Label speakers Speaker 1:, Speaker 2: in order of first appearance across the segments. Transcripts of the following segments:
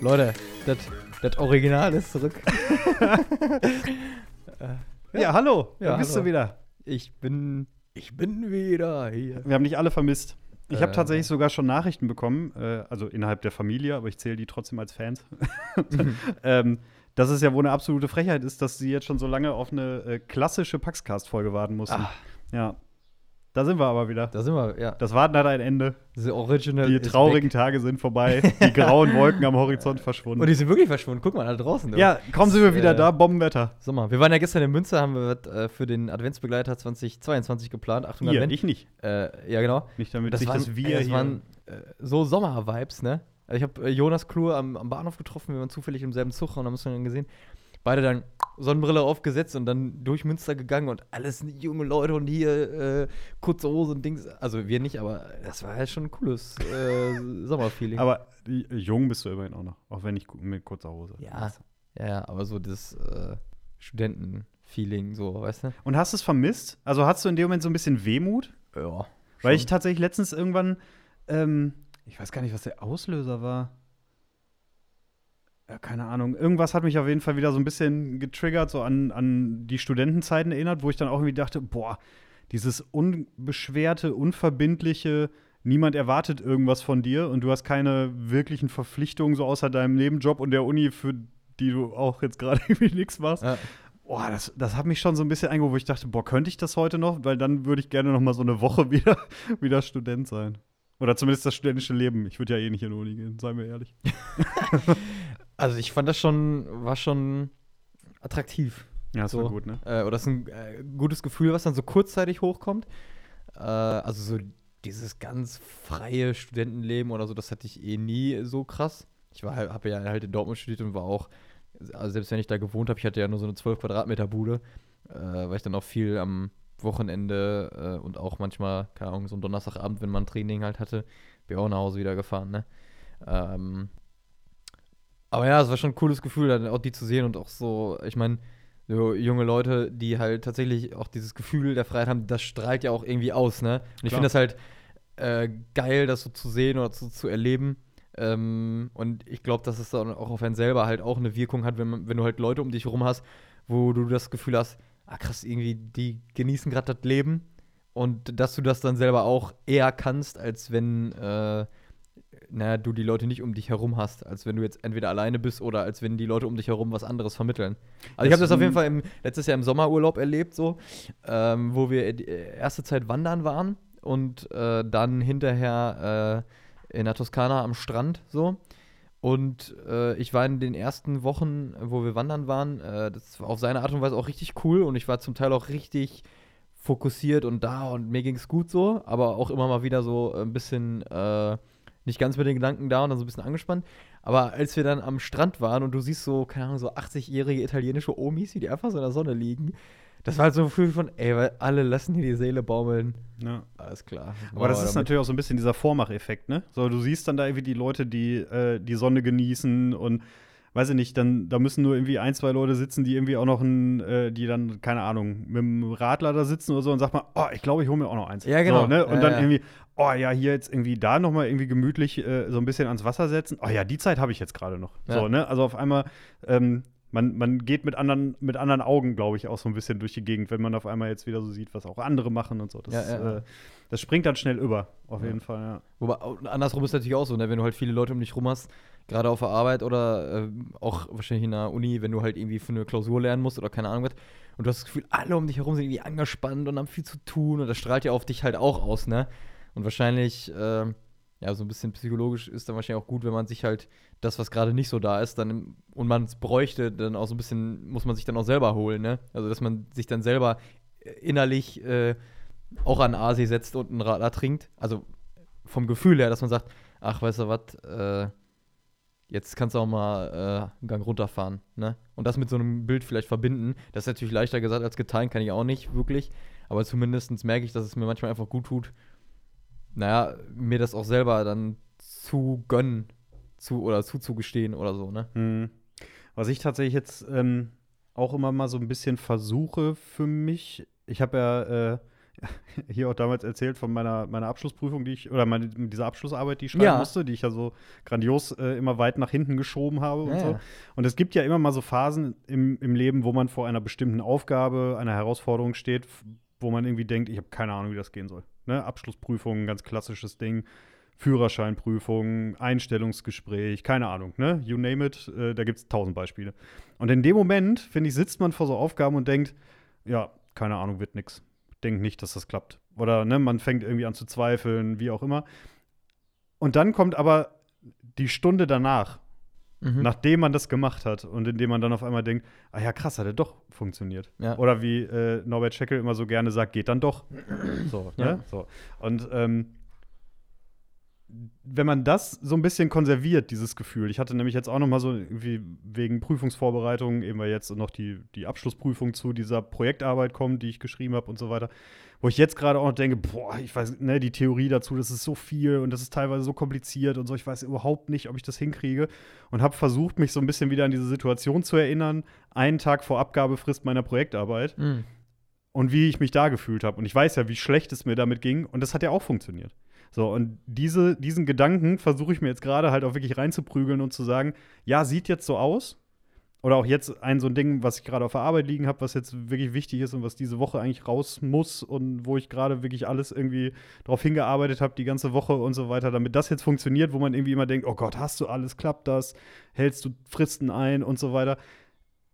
Speaker 1: Leute, das Original ist zurück.
Speaker 2: Ja, ja hallo.
Speaker 1: Ja,
Speaker 2: da bist
Speaker 1: hallo.
Speaker 2: du wieder.
Speaker 1: Ich bin, ich bin wieder hier.
Speaker 2: Wir haben dich alle vermisst. Ich habe
Speaker 1: Äh.
Speaker 2: tatsächlich sogar schon Nachrichten bekommen, äh, also innerhalb der Familie, aber ich zähle die trotzdem als Fans. ähm, dass es ja wohl eine absolute Frechheit ist, dass sie jetzt schon so lange auf eine äh, klassische Paxcast-Folge warten mussten.
Speaker 1: Ah.
Speaker 2: Ja. Da sind wir aber wieder.
Speaker 1: Da sind wir, ja.
Speaker 2: Das Warten hat ein Ende.
Speaker 1: The Original
Speaker 2: Die traurigen. Tage sind vorbei. Die grauen Wolken am Horizont verschwunden.
Speaker 1: Und die sind wirklich verschwunden. Guck mal, da draußen.
Speaker 2: ja, kaum sind wir wieder
Speaker 1: Äh,
Speaker 2: da, Bombenwetter.
Speaker 1: Sag mal, wir waren ja gestern in Münster, haben wir äh, für den Adventsbegleiter 2022 geplant. Achtung,
Speaker 2: Ihr,
Speaker 1: Advent.
Speaker 2: ich nicht.
Speaker 1: Äh, ja, genau.
Speaker 2: Nicht damit
Speaker 1: Das
Speaker 2: sich
Speaker 1: waren,
Speaker 2: das Wir
Speaker 1: ey, das
Speaker 2: hier.
Speaker 1: waren äh, so Sommer-Vibes, ne? Also ich habe äh, Jonas Klur am, am Bahnhof getroffen, wir waren zufällig im selben Zug und haben uns dann gesehen. Beide dann Sonnenbrille aufgesetzt und dann durch Münster gegangen und alles junge Leute und hier äh, kurze Hose und Dings. Also wir nicht, aber das war ja schon ein cooles äh, Sommerfeeling.
Speaker 2: aber jung bist du immerhin auch noch. Auch wenn gu- mit kurzer Hose.
Speaker 1: ja, ja, aber so das äh, Studentenfeeling, so, weißt du?
Speaker 2: Und hast du es vermisst? Also hast du in dem Moment so ein bisschen Wehmut?
Speaker 1: Ja.
Speaker 2: Weil ich tatsächlich letztens irgendwann, ähm, ich weiß gar nicht, was der Auslöser war. Ja, keine Ahnung. Irgendwas hat mich auf jeden Fall wieder so ein bisschen getriggert, so an, an die Studentenzeiten erinnert, wo ich dann auch irgendwie dachte, boah, dieses unbeschwerte, unverbindliche, niemand erwartet irgendwas von dir und du hast keine wirklichen Verpflichtungen so außer deinem Nebenjob und der Uni, für die du auch jetzt gerade irgendwie nichts machst.
Speaker 1: Ja.
Speaker 2: Boah, das, das hat mich schon so ein bisschen eingeholt, wo ich dachte, boah, könnte ich das heute noch? Weil dann würde ich gerne noch mal so eine Woche wieder, wieder Student sein. Oder zumindest das studentische Leben. Ich würde ja eh nicht in die Uni gehen, seien wir ehrlich.
Speaker 1: Also ich fand das schon, war schon attraktiv.
Speaker 2: Ja, das
Speaker 1: So.
Speaker 2: war gut, ne?
Speaker 1: Äh, oder das ist ein äh, gutes Gefühl, was dann so kurzzeitig hochkommt. Äh, also so dieses ganz freie Studentenleben oder so, das hatte ich eh nie so krass. Ich war halt, habe ja halt in Dortmund studiert und war auch, also selbst wenn ich da gewohnt habe, ich hatte ja nur so eine 12 Quadratmeter Bude, äh, weil ich dann auch viel am Wochenende äh, und auch manchmal, keine Ahnung, so ein Donnerstagabend, wenn man ein Training halt hatte, bin auch nach Hause wieder gefahren, ne? Ähm, aber ja, es war schon ein cooles Gefühl, dann auch die zu sehen und auch so, ich meine, so junge Leute, die halt tatsächlich auch dieses Gefühl der Freiheit haben, das strahlt ja auch irgendwie aus, ne? Und ich finde das halt äh, geil, das so zu sehen oder zu, zu erleben. Ähm, und ich glaube, dass es dann auch auf einen selber halt auch eine Wirkung hat, wenn, man, wenn du halt Leute um dich herum hast, wo du das Gefühl hast, ah krass, irgendwie, die genießen gerade das Leben. Und dass du das dann selber auch eher kannst, als wenn äh, naja, du die Leute nicht um dich herum hast, als wenn du jetzt entweder alleine bist oder als wenn die Leute um dich herum was anderes vermitteln. Also ich habe das auf jeden Fall im, letztes Jahr im Sommerurlaub erlebt, so, ähm, wo wir die erste Zeit wandern waren und äh, dann hinterher äh, in der Toskana am Strand so. Und äh, ich war in den ersten Wochen, wo wir wandern waren, äh, das war auf seine Art und Weise auch richtig cool und ich war zum Teil auch richtig fokussiert und da und mir ging es gut so, aber auch immer mal wieder so ein bisschen äh, nicht ganz mit den Gedanken da und dann so ein bisschen angespannt. Aber als wir dann am Strand waren und du siehst so, keine Ahnung, so 80-jährige italienische Omis, die einfach so in der Sonne liegen, das war halt so ein Gefühl von, ey, weil alle lassen hier die Seele baumeln.
Speaker 2: Ja.
Speaker 1: Alles klar.
Speaker 2: Aber das ist natürlich auch so ein bisschen dieser Vormacheffekt, ne? So, du siehst dann da irgendwie die Leute, die äh, die Sonne genießen und weiß ich nicht, dann da müssen nur irgendwie ein, zwei Leute sitzen, die irgendwie auch noch ein, äh, die dann, keine Ahnung, mit dem Radler da sitzen oder so und sagt mal, oh, ich glaube, ich hole mir auch noch eins.
Speaker 1: Ja, genau.
Speaker 2: So, ne? Und
Speaker 1: Ja,
Speaker 2: dann
Speaker 1: ja.
Speaker 2: irgendwie, oh ja, hier jetzt irgendwie da noch mal irgendwie gemütlich äh, so ein bisschen ans Wasser setzen. Oh ja, die Zeit habe ich jetzt gerade noch.
Speaker 1: Ja.
Speaker 2: So, ne? Also auf einmal, ähm, man, man geht mit anderen, mit anderen Augen, glaube ich, auch so ein bisschen durch die Gegend, wenn man auf einmal jetzt wieder so sieht, was auch andere machen und so. Das,
Speaker 1: Ja, ja.
Speaker 2: Äh, das springt dann schnell über, auf jeden Fall, ja.
Speaker 1: Wobei, andersrum ist natürlich auch so, ne? wenn du halt viele Leute um dich rum hast, gerade auf der Arbeit oder äh, auch wahrscheinlich in der Uni, wenn du halt irgendwie für eine Klausur lernen musst oder keine Ahnung was, und du hast das Gefühl, alle um dich herum sind irgendwie angespannt und haben viel zu tun und das strahlt ja auf dich halt auch aus, ne? Und wahrscheinlich, äh, ja, so ein bisschen psychologisch ist dann wahrscheinlich auch gut, wenn man sich halt das, was gerade nicht so da ist, dann und man es bräuchte, dann auch so ein bisschen, muss man sich dann auch selber holen, ne? Also, dass man sich dann selber äh, innerlich äh, auch an Asi setzt und einen Radler trinkt. Also vom Gefühl her, dass man sagt, ach, weißt du was, äh, jetzt kannst du auch mal äh, einen Gang runterfahren, ne? Und das mit so einem Bild vielleicht verbinden. Das ist natürlich leichter gesagt als getan, kann ich auch nicht wirklich. aber zumindest merke ich, dass es mir manchmal einfach gut tut, naja, mir das auch selber dann zu gönnen zu, oder zuzugestehen oder so, ne?
Speaker 2: Mhm. Was ich tatsächlich jetzt ähm, auch immer mal so ein bisschen versuche für mich, ich habe ja äh, hier auch damals erzählt von meiner, meiner Abschlussprüfung, die ich, oder meine, dieser Abschlussarbeit, die ich schreiben
Speaker 1: Ja.
Speaker 2: musste, die ich ja so grandios äh, immer weit nach hinten geschoben habe und
Speaker 1: Ja,
Speaker 2: so.
Speaker 1: ja.
Speaker 2: Und es gibt ja immer mal so Phasen im, im Leben, wo man vor einer bestimmten Aufgabe, einer Herausforderung steht, wo man irgendwie denkt, ich habe keine Ahnung, wie das gehen soll. Ne? Abschlussprüfung, ganz klassisches Ding. Führerscheinprüfung, Einstellungsgespräch, keine Ahnung, ne? You name it, äh, da gibt es tausend Beispiele. Und in dem Moment, finde ich, sitzt man vor so Aufgaben und denkt, ja, keine Ahnung, wird nix. Denkt nicht, dass das klappt. Oder ne, man fängt irgendwie an zu zweifeln, wie auch immer. Und dann kommt aber die Stunde danach,
Speaker 1: Mhm.
Speaker 2: nachdem man das gemacht hat und indem man dann auf einmal denkt, ah ja, krass, hat er doch funktioniert.
Speaker 1: Ja.
Speaker 2: Oder wie äh, Norbert Scheckel immer so gerne sagt, geht dann doch. So,
Speaker 1: Ja.
Speaker 2: ne? so. Und ähm, wenn man das so ein bisschen konserviert, dieses Gefühl, ich hatte nämlich jetzt auch noch mal so irgendwie wegen Prüfungsvorbereitung, eben weil jetzt noch die, die Abschlussprüfung zu dieser Projektarbeit kommt, die ich geschrieben habe und so weiter, wo ich jetzt gerade auch noch denke, boah, ich weiß, ne, die Theorie dazu, das ist so viel und das ist teilweise so kompliziert und so, ich weiß überhaupt nicht, ob ich das hinkriege und habe versucht, mich so ein bisschen wieder an diese Situation zu erinnern, einen Tag vor Abgabefrist meiner Projektarbeit
Speaker 1: Mhm.
Speaker 2: und wie ich mich da gefühlt habe. Und ich weiß ja, wie schlecht es mir damit ging. Und das hat ja auch funktioniert. So, und diese, diesen Gedanken versuche ich mir jetzt gerade halt auch wirklich reinzuprügeln und zu sagen, ja, sieht jetzt so aus. Oder auch jetzt ein so ein Ding, was ich gerade auf der Arbeit liegen habe, was jetzt wirklich wichtig ist und was diese Woche eigentlich raus muss und wo ich gerade wirklich alles irgendwie drauf hingearbeitet habe, die ganze Woche und so weiter, damit das jetzt funktioniert, wo man irgendwie immer denkt, oh Gott, hast du alles, klappt das, hältst du Fristen ein und so weiter.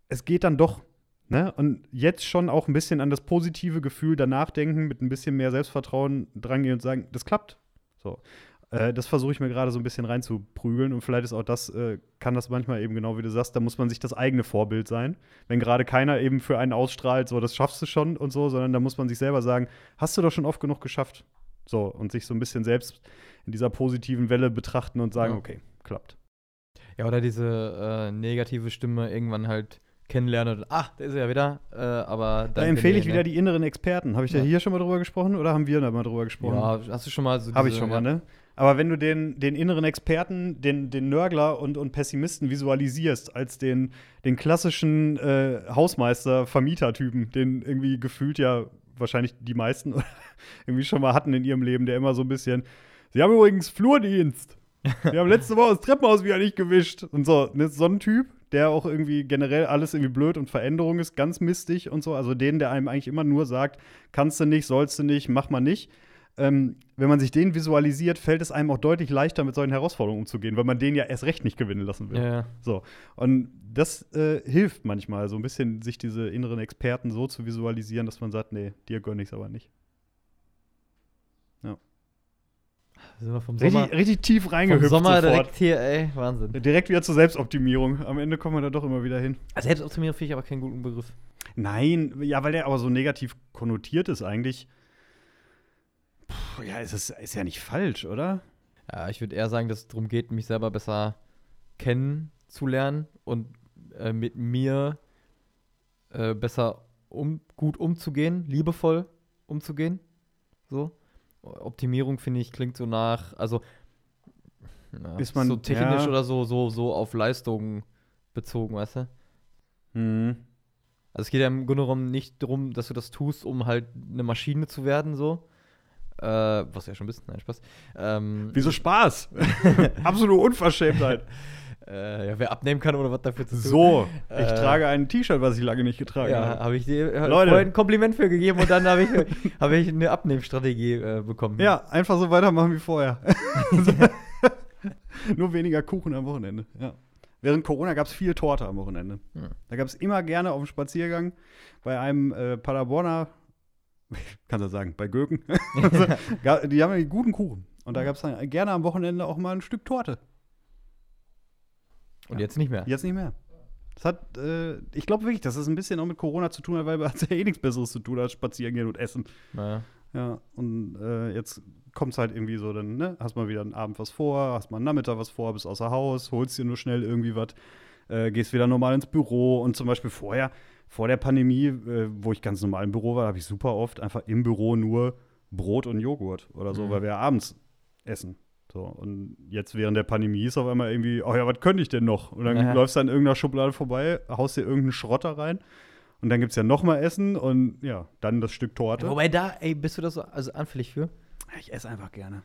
Speaker 2: Es geht dann doch Ne? Und jetzt schon auch ein bisschen an das positive Gefühl danach denken, mit ein bisschen mehr Selbstvertrauen drangehen und sagen, das klappt. So. Äh, das versuche ich mir gerade so ein bisschen reinzuprügeln und vielleicht ist auch das, äh, kann das manchmal eben genau wie du sagst, da muss man sich das eigene Vorbild sein. Wenn gerade keiner eben für einen ausstrahlt, so, das schaffst du schon und so, sondern da muss man sich selber sagen, hast du doch schon oft genug geschafft. So, und sich so ein bisschen selbst in dieser positiven Welle betrachten und sagen,
Speaker 1: Ja.
Speaker 2: okay, klappt.
Speaker 1: Ja, oder diese äh, negative Stimme irgendwann halt kennenlernen und, ach, da ist er ja wieder, äh, aber.
Speaker 2: Da empfehle ich
Speaker 1: nee,
Speaker 2: wieder
Speaker 1: ne?
Speaker 2: die inneren Experten. Habe ich da
Speaker 1: Ja.
Speaker 2: hier schon mal drüber gesprochen oder haben wir da mal drüber gesprochen?
Speaker 1: Ja, hast du schon mal so.
Speaker 2: Habe ich schon mal, ne? Aber wenn du den, den inneren Experten, den, den Nörgler und, und Pessimisten visualisierst, als den, den klassischen äh, Hausmeister-Vermieter-Typen, den irgendwie gefühlt ja wahrscheinlich die meisten irgendwie schon mal hatten in ihrem Leben, der immer so ein bisschen, sie haben übrigens Flurdienst. Wir haben letzte Woche das Treppenhaus wieder nicht gewischt. Und so, ne, so ein Typ, der auch irgendwie generell alles irgendwie blöd und Veränderung ist, ganz mistig und so. Also den, der einem eigentlich immer nur sagt, kannst du nicht, sollst du nicht, mach mal nicht. Ähm, wenn man sich den visualisiert, fällt es einem auch deutlich leichter, mit solchen Herausforderungen umzugehen, weil man den ja erst recht nicht gewinnen lassen will.
Speaker 1: Ja.
Speaker 2: So. Und das äh, hilft manchmal, so ein bisschen sich diese inneren Experten so zu visualisieren, dass man sagt, nee, dir gönne ich es aber nicht.
Speaker 1: Sind wir vom Sommer,
Speaker 2: Richtig, richtig tief
Speaker 1: vom
Speaker 2: reingehüpft
Speaker 1: Sommer
Speaker 2: sofort.
Speaker 1: direkt hier, ey, Wahnsinn.
Speaker 2: Direkt wieder zur Selbstoptimierung. Am Ende kommen wir da doch immer wieder hin.
Speaker 1: Selbstoptimierung finde ich aber keinen guten Begriff.
Speaker 2: Nein, ja, weil der aber so negativ konnotiert ist eigentlich. Puh, ja, ist, ist ja nicht falsch, oder?
Speaker 1: Ja, ich würde eher sagen, dass es darum geht, mich selber besser kennenzulernen und äh, mit mir äh, besser um, gut umzugehen, liebevoll umzugehen. So. Optimierung, finde ich, klingt so nach, also ja,
Speaker 2: Ist man-
Speaker 1: so technisch
Speaker 2: ja.
Speaker 1: oder so, so, so auf Leistung bezogen, weißt du?
Speaker 2: Hm.
Speaker 1: Also es geht ja im Grunde genommen nicht darum, dass du das tust, um halt eine Maschine zu werden, so. Äh, was du ja schon bist, nein, Spaß. Ähm,
Speaker 2: Wieso Spaß? Absolute Unverschämtheit.
Speaker 1: Äh, ja, wer abnehmen kann, ohne was dafür zu tun.
Speaker 2: So, ich
Speaker 1: Äh,
Speaker 2: trage ein T-Shirt, was ich lange nicht getragen
Speaker 1: Ja,
Speaker 2: habe.
Speaker 1: habe ich dir äh,
Speaker 2: Leute.
Speaker 1: ein Kompliment für gegeben und dann habe ich, hab ich eine Abnehmstrategie äh, bekommen.
Speaker 2: Ja, einfach so weitermachen wie vorher. Nur weniger Kuchen am Wochenende. Ja. Während Corona gab es viel Torte am Wochenende.
Speaker 1: Ja.
Speaker 2: Da gab es immer gerne auf dem Spaziergang bei einem äh, Paderborner, kannst du sagen, bei Göken. Ga- die haben ja guten Kuchen. Und da gab es dann gerne am Wochenende auch mal ein Stück Torte.
Speaker 1: Und jetzt nicht mehr.
Speaker 2: Jetzt nicht mehr. Das hat, äh, ich glaube wirklich, dass das ein bisschen auch mit Corona zu tun hat, weil man hat ja eh nichts Besseres zu tun als spazieren gehen und essen.
Speaker 1: Naja.
Speaker 2: Ja, und äh, jetzt kommt es halt irgendwie so, dann ne, hast mal wieder einen Abend was vor, hast mal einen Nachmittag was vor, bist außer Haus, holst dir nur schnell irgendwie was, äh, gehst wieder normal ins Büro und zum Beispiel vorher, vor der Pandemie, äh, wo ich ganz normal im Büro war, habe ich super oft einfach im Büro nur Brot und Joghurt oder so,
Speaker 1: Mhm.
Speaker 2: weil wir abends essen. So, und jetzt während der Pandemie ist auf einmal irgendwie, oh ja, was könnte ich denn noch? Und dann
Speaker 1: Ja.
Speaker 2: läufst du an irgendeiner Schublade vorbei, haust dir irgendeinen Schrotter rein und dann gibt es ja noch mal Essen und ja, dann das Stück Torte.
Speaker 1: Wobei da, ey, bist du da so also anfällig für?
Speaker 2: Ich esse einfach gerne.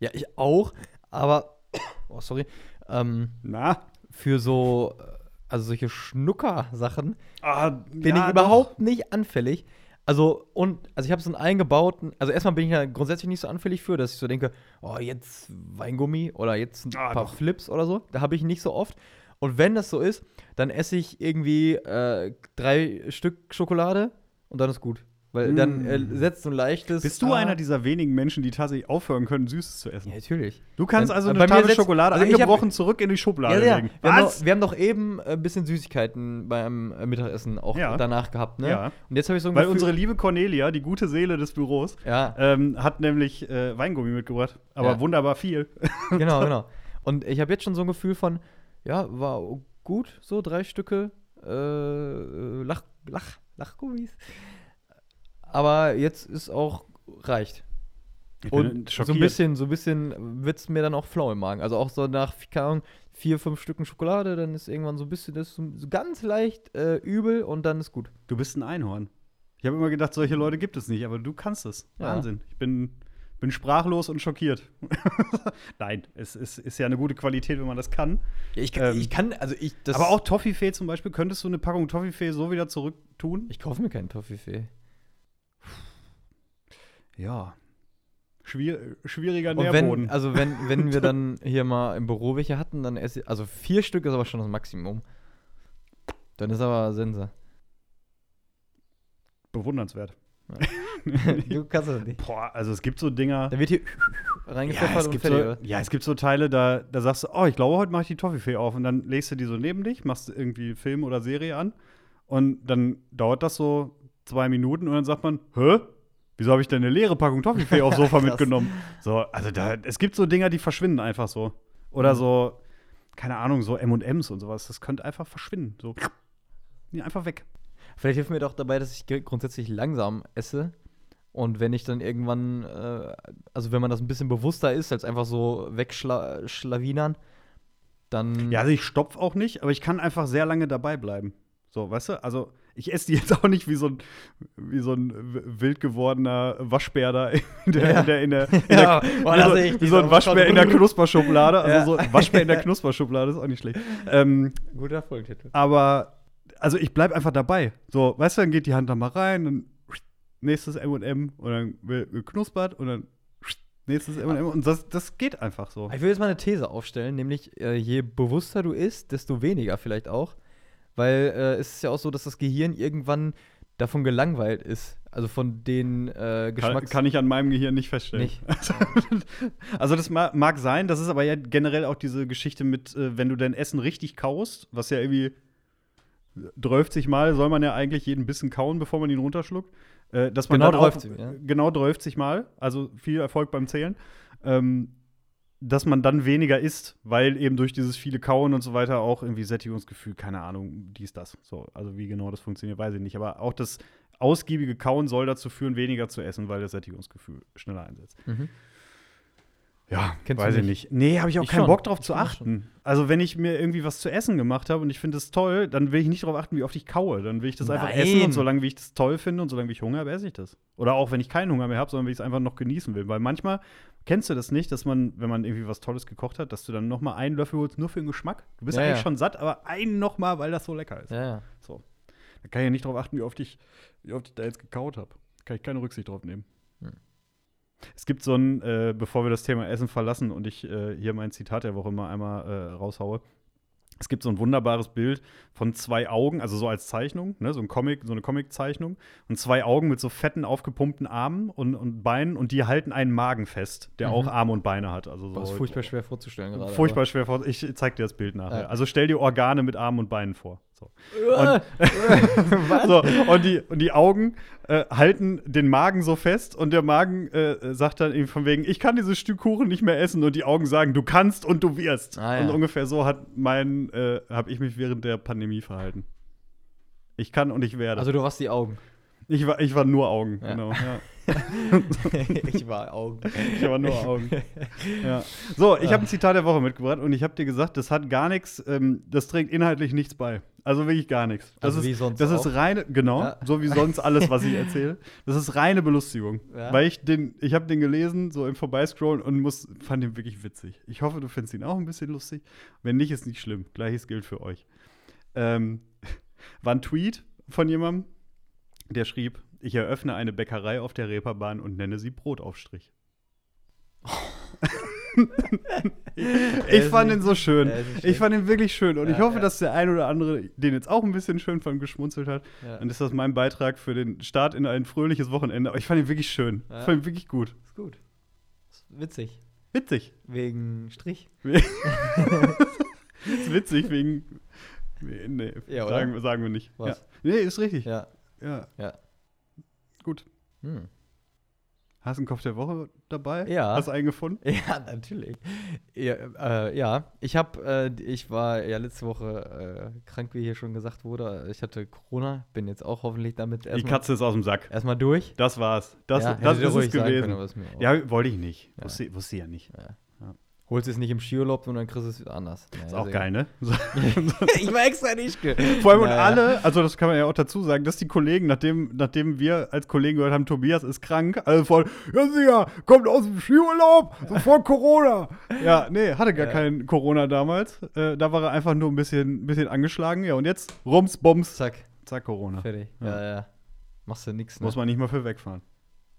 Speaker 1: Ja, ich auch, aber, oh, sorry, ähm,
Speaker 2: Na?
Speaker 1: für so, äh, also solche Schnucker-Sachen
Speaker 2: Ah,
Speaker 1: bin
Speaker 2: ja,
Speaker 1: ich überhaupt nicht anfällig. Also, und, also ich habe so einen eingebauten, also erstmal bin ich ja grundsätzlich nicht so anfällig für, dass ich so denke, oh, jetzt Weingummi oder jetzt ein
Speaker 2: Ah,
Speaker 1: paar
Speaker 2: doch.
Speaker 1: Flips oder so. Da habe ich nicht so oft. Und wenn das so ist, dann esse ich irgendwie äh, drei Stück Schokolade und dann ist gut. Weil dann äh,
Speaker 2: Mm.
Speaker 1: setzt so ein leichtes.
Speaker 2: Bist du
Speaker 1: ah,
Speaker 2: einer dieser wenigen Menschen, die tatsächlich aufhören können, Süßes zu essen?
Speaker 1: Ja, natürlich.
Speaker 2: Du kannst
Speaker 1: Dann-
Speaker 2: also eine Tafel Schokolade
Speaker 1: also ich hab-
Speaker 2: angebrochen zurück in die Schublade
Speaker 1: Ja, ja.
Speaker 2: legen.
Speaker 1: Wir haben,
Speaker 2: Was?
Speaker 1: doch, wir haben doch eben ein bisschen Süßigkeiten beim äh, Mittagessen auch
Speaker 2: Ja.
Speaker 1: danach gehabt, ne?
Speaker 2: Ja.
Speaker 1: Und jetzt habe ich so ein
Speaker 2: Weil
Speaker 1: Gefühl,
Speaker 2: unsere liebe Cornelia, die gute Seele des Büros,
Speaker 1: Ja,
Speaker 2: ähm, hat nämlich äh, Weingummi mitgebracht. Aber wunderbar viel.
Speaker 1: genau, genau. Und ich habe jetzt schon so ein Gefühl von, ja, war gut, so drei Stücke äh, Lach, Lach, Lachgummis. Aber jetzt ist auch reicht.
Speaker 2: Ich
Speaker 1: Und so ein bisschen, so ein bisschen wird es mir dann auch flau im Magen. Also auch so nach, keine Ahnung, vier, fünf Stücken Schokolade, dann ist irgendwann so ein bisschen, das ist so ganz leicht äh, übel und dann ist gut.
Speaker 2: Du bist ein Einhorn. Ich habe immer gedacht, solche Leute gibt es nicht, aber du kannst es.
Speaker 1: Ja.
Speaker 2: Wahnsinn. Ich bin, bin sprachlos und schockiert. Nein, es ist, ist ja eine gute Qualität, wenn man das kann.
Speaker 1: Ja, ich,
Speaker 2: Ähm,
Speaker 1: ich kann, also ich, das.
Speaker 2: aber auch Toffifee zum Beispiel, könntest du eine Packung Toffifee so wieder zurücktun?
Speaker 1: Ich kaufe mir keinen Toffifee.
Speaker 2: Ja. Schwier schwieriger
Speaker 1: Und
Speaker 2: Nährboden.
Speaker 1: wenn, also wenn, wenn wir dann hier mal im Büro welche hatten, dann esse ich, also vier Stück ist aber schon das Maximum. Dann ist aber Sense.
Speaker 2: Bewundernswert.
Speaker 1: du kannst das nicht.
Speaker 2: Boah, also es gibt so Dinger.
Speaker 1: Da wird hier
Speaker 2: Ja,
Speaker 1: reingepfeffert
Speaker 2: es
Speaker 1: und
Speaker 2: gibt
Speaker 1: fertig.
Speaker 2: so, ja, es gibt so Teile, da, da sagst du, oh, ich glaube, heute mache ich die Toffifee auf. Und dann legst du die so neben dich, machst irgendwie Film oder Serie an. Und dann dauert das so zwei Minuten und dann sagt man, hä? Wieso habe ich denn eine leere Packung Toffifee aufs Sofa mitgenommen? So, also da, es gibt so Dinger, die verschwinden einfach so. Oder
Speaker 1: Mhm.
Speaker 2: so, keine Ahnung, so M&M's und sowas. Das könnte einfach verschwinden. So, ja, einfach weg.
Speaker 1: Vielleicht hilft mir doch dabei, dass ich gr- grundsätzlich langsam esse. Und wenn ich dann irgendwann, äh, also wenn man das ein bisschen bewusster ist, als einfach so wegschlawinern, dann.
Speaker 2: Ja, also ich stopf auch nicht, aber ich kann einfach sehr lange dabei bleiben. So, weißt du? Also, ich esse die jetzt auch nicht wie so ein, wie so ein wild gewordener Waschbär da in der,
Speaker 1: Ja.
Speaker 2: in der, in der, in
Speaker 1: Ja,
Speaker 2: der
Speaker 1: boah,
Speaker 2: wie,
Speaker 1: da
Speaker 2: so,
Speaker 1: sehe ich
Speaker 2: wie so ein Waschbär in der. Knusperschublade. Also
Speaker 1: Ja.
Speaker 2: so ein Waschbär in der Knusperschublade ist auch nicht schlecht. Ähm,
Speaker 1: Guter Folgetitel.
Speaker 2: aber, also ich bleib einfach dabei. So, weißt du, dann geht die Hand da mal rein, dann nächstes M&M und dann wird geknuspert und dann nächstes M&M und das, das geht einfach so.
Speaker 1: Ich will jetzt mal eine These aufstellen, nämlich äh, je bewusster du isst, desto weniger vielleicht auch. Weil äh, es ist ja auch so, dass das Gehirn irgendwann davon gelangweilt ist. Also von den äh,
Speaker 2: Kann,
Speaker 1: Geschmacks.
Speaker 2: kann ich an meinem Gehirn nicht feststellen.
Speaker 1: Nicht.
Speaker 2: Also, also das ma mag sein, das ist aber ja generell auch diese Geschichte mit, äh, wenn du dein Essen richtig kaust, was ja irgendwie 30 Mal soll man ja eigentlich jeden Bissen kauen, bevor man ihn runterschluckt. Äh, dass man
Speaker 1: Genau
Speaker 2: dann auch,
Speaker 1: 30, ja.
Speaker 2: Genau 30 Mal, also viel Erfolg beim Zählen. Ähm, dass man dann weniger isst, weil eben durch dieses viele Kauen und so weiter auch irgendwie Sättigungsgefühl, keine Ahnung, dies, das. So, also wie genau das funktioniert, weiß ich nicht. Aber auch das ausgiebige Kauen soll dazu führen, weniger zu essen, weil das Sättigungsgefühl schneller einsetzt.
Speaker 1: Mhm.
Speaker 2: Ja,
Speaker 1: Kennst
Speaker 2: weiß ich nicht. Nee, habe ich auch
Speaker 1: Ich
Speaker 2: keinen
Speaker 1: schon.
Speaker 2: Bock drauf
Speaker 1: Ich
Speaker 2: zu achten. Also, wenn ich mir irgendwie was zu essen gemacht habe und ich finde es toll, dann will ich nicht darauf achten, wie oft ich kaue. Dann will ich das einfach
Speaker 1: Nein.
Speaker 2: essen und solange wie ich das toll finde und solange wie ich Hunger habe, esse ich das. Oder auch, wenn ich keinen Hunger mehr habe, sondern wenn ich es einfach noch genießen will. Weil manchmal kennst du das nicht, dass man, wenn man irgendwie was Tolles gekocht hat, dass du dann noch mal einen Löffel holst, nur für den Geschmack. Du bist
Speaker 1: Ja,
Speaker 2: eigentlich
Speaker 1: ja.
Speaker 2: schon satt, aber einen noch mal, weil das so lecker ist.
Speaker 1: Ja.
Speaker 2: So. Da kann ich ja nicht darauf achten, wie oft ich, wie oft ich da jetzt gekaut habe. Kann ich keine Rücksicht drauf nehmen.
Speaker 1: Hm.
Speaker 2: Es gibt so ein, äh, bevor wir das Thema Essen verlassen und ich äh, hier mein Zitat der Woche mal einmal äh, raushaue. Es gibt so ein wunderbares Bild von zwei Augen, also so als Zeichnung, ne, so ein Comic, so eine Comic-Zeichnung und zwei Augen mit so fetten aufgepumpten Armen und, und Beinen und die halten einen Magen fest, der
Speaker 1: Mhm.
Speaker 2: auch Arme und Beine hat. Also so
Speaker 1: Boah, ist furchtbar schwer vorzustellen gerade.
Speaker 2: Furchtbar schwer vor. Ich zeig dir das Bild nachher.
Speaker 1: Ja.
Speaker 2: Also stell dir Organe mit Armen und Beinen vor. So.
Speaker 1: Was?
Speaker 2: So, und, die, und die Augen äh, halten den Magen so fest und der Magen äh, sagt dann eben von wegen, ich kann dieses Stück Kuchen nicht mehr essen und die Augen sagen, du kannst und du wirst.
Speaker 1: Ah, ja.
Speaker 2: Und ungefähr so hat mein, äh, habe ich mich während der Pandemie verhalten. Ich kann und ich werde.
Speaker 1: Also du warst die Augen.
Speaker 2: Ich, war, ich war nur Augen,
Speaker 1: Ja.
Speaker 2: genau. Ja.
Speaker 1: ich war Augen.
Speaker 2: Ich war nur Augen. Ja. So, ich habe ein Zitat der Woche mitgebracht und ich habe dir gesagt, das hat gar nichts, ähm, das trägt inhaltlich nichts bei. Also wirklich gar nichts. Das
Speaker 1: Also
Speaker 2: ist,
Speaker 1: wie sonst
Speaker 2: das
Speaker 1: auch?
Speaker 2: ist reine, genau,
Speaker 1: Ja.
Speaker 2: so wie sonst alles, was ich erzähle. Das ist reine Belustigung.
Speaker 1: Ja.
Speaker 2: Weil ich den, ich habe den gelesen, so im Vorbeiscrollen und muss, fand den wirklich witzig. Ich hoffe, du findest ihn auch ein bisschen lustig. Wenn nicht, ist nicht schlimm. Gleiches gilt für euch. Ähm, war ein Tweet von jemandem, der schrieb, ich eröffne eine Bäckerei auf der Reeperbahn und nenne sie Brotaufstrich. ich
Speaker 1: ist
Speaker 2: fand ihn so schön. Ich fand ihn wirklich schön. Und ich
Speaker 1: Ja,
Speaker 2: hoffe,
Speaker 1: ja.
Speaker 2: dass der ein oder andere den jetzt auch ein bisschen schön von geschmunzelt hat.
Speaker 1: Ja.
Speaker 2: Dann ist das mein Beitrag für den Start in ein fröhliches Wochenende. Aber ich fand ihn wirklich schön. Ich fand ihn wirklich gut.
Speaker 1: Ist gut. Ist witzig.
Speaker 2: Witzig.
Speaker 1: Wegen Strich.
Speaker 2: ist witzig wegen. Nee, sagen, sagen wir nicht.
Speaker 1: Was?
Speaker 2: Nee, ist richtig.
Speaker 1: Ja.
Speaker 2: Ja.
Speaker 1: Ja.
Speaker 2: Gut.
Speaker 1: Hm.
Speaker 2: Hast du einen Kopf der Woche dabei?
Speaker 1: Ja.
Speaker 2: Hast du einen gefunden?
Speaker 1: Ja, natürlich. Ja, äh, ja. ich habe, äh, ich war ja letzte Woche äh, krank, wie hier schon gesagt wurde. Ich hatte Corona, bin jetzt auch hoffentlich damit
Speaker 2: Die
Speaker 1: erstmal
Speaker 2: Katze ist aus dem Sack.
Speaker 1: erstmal durch.
Speaker 2: Das war's. Das,
Speaker 1: ja,
Speaker 2: das ist es gewesen.
Speaker 1: können,
Speaker 2: ja, wollte ich nicht.
Speaker 1: Ja.
Speaker 2: Wusste, wusste ja nicht.
Speaker 1: Holst es nicht im Skiurlaub und dann kriegst du es anders. Ja,
Speaker 2: Ist auch geil, ne?
Speaker 1: Ich war extra nicht.
Speaker 2: Vor allem und
Speaker 1: Naja.
Speaker 2: alle, also das kann man ja auch dazu sagen, dass die Kollegen, nachdem, nachdem wir als Kollegen gehört haben, Tobias ist krank, alle voll, ja sicher, kommt aus dem Skiurlaub, sofort Corona. Ja, nee, hatte gar
Speaker 1: Ja.
Speaker 2: kein Corona damals. Äh, da war er einfach nur ein bisschen, bisschen angeschlagen. Ja, und jetzt rums, bums,
Speaker 1: Zack,
Speaker 2: zack, Corona.
Speaker 1: fertig.
Speaker 2: Ja.
Speaker 1: Ja, ja. Machst du nix, ne?
Speaker 2: Muss man nicht mal für wegfahren.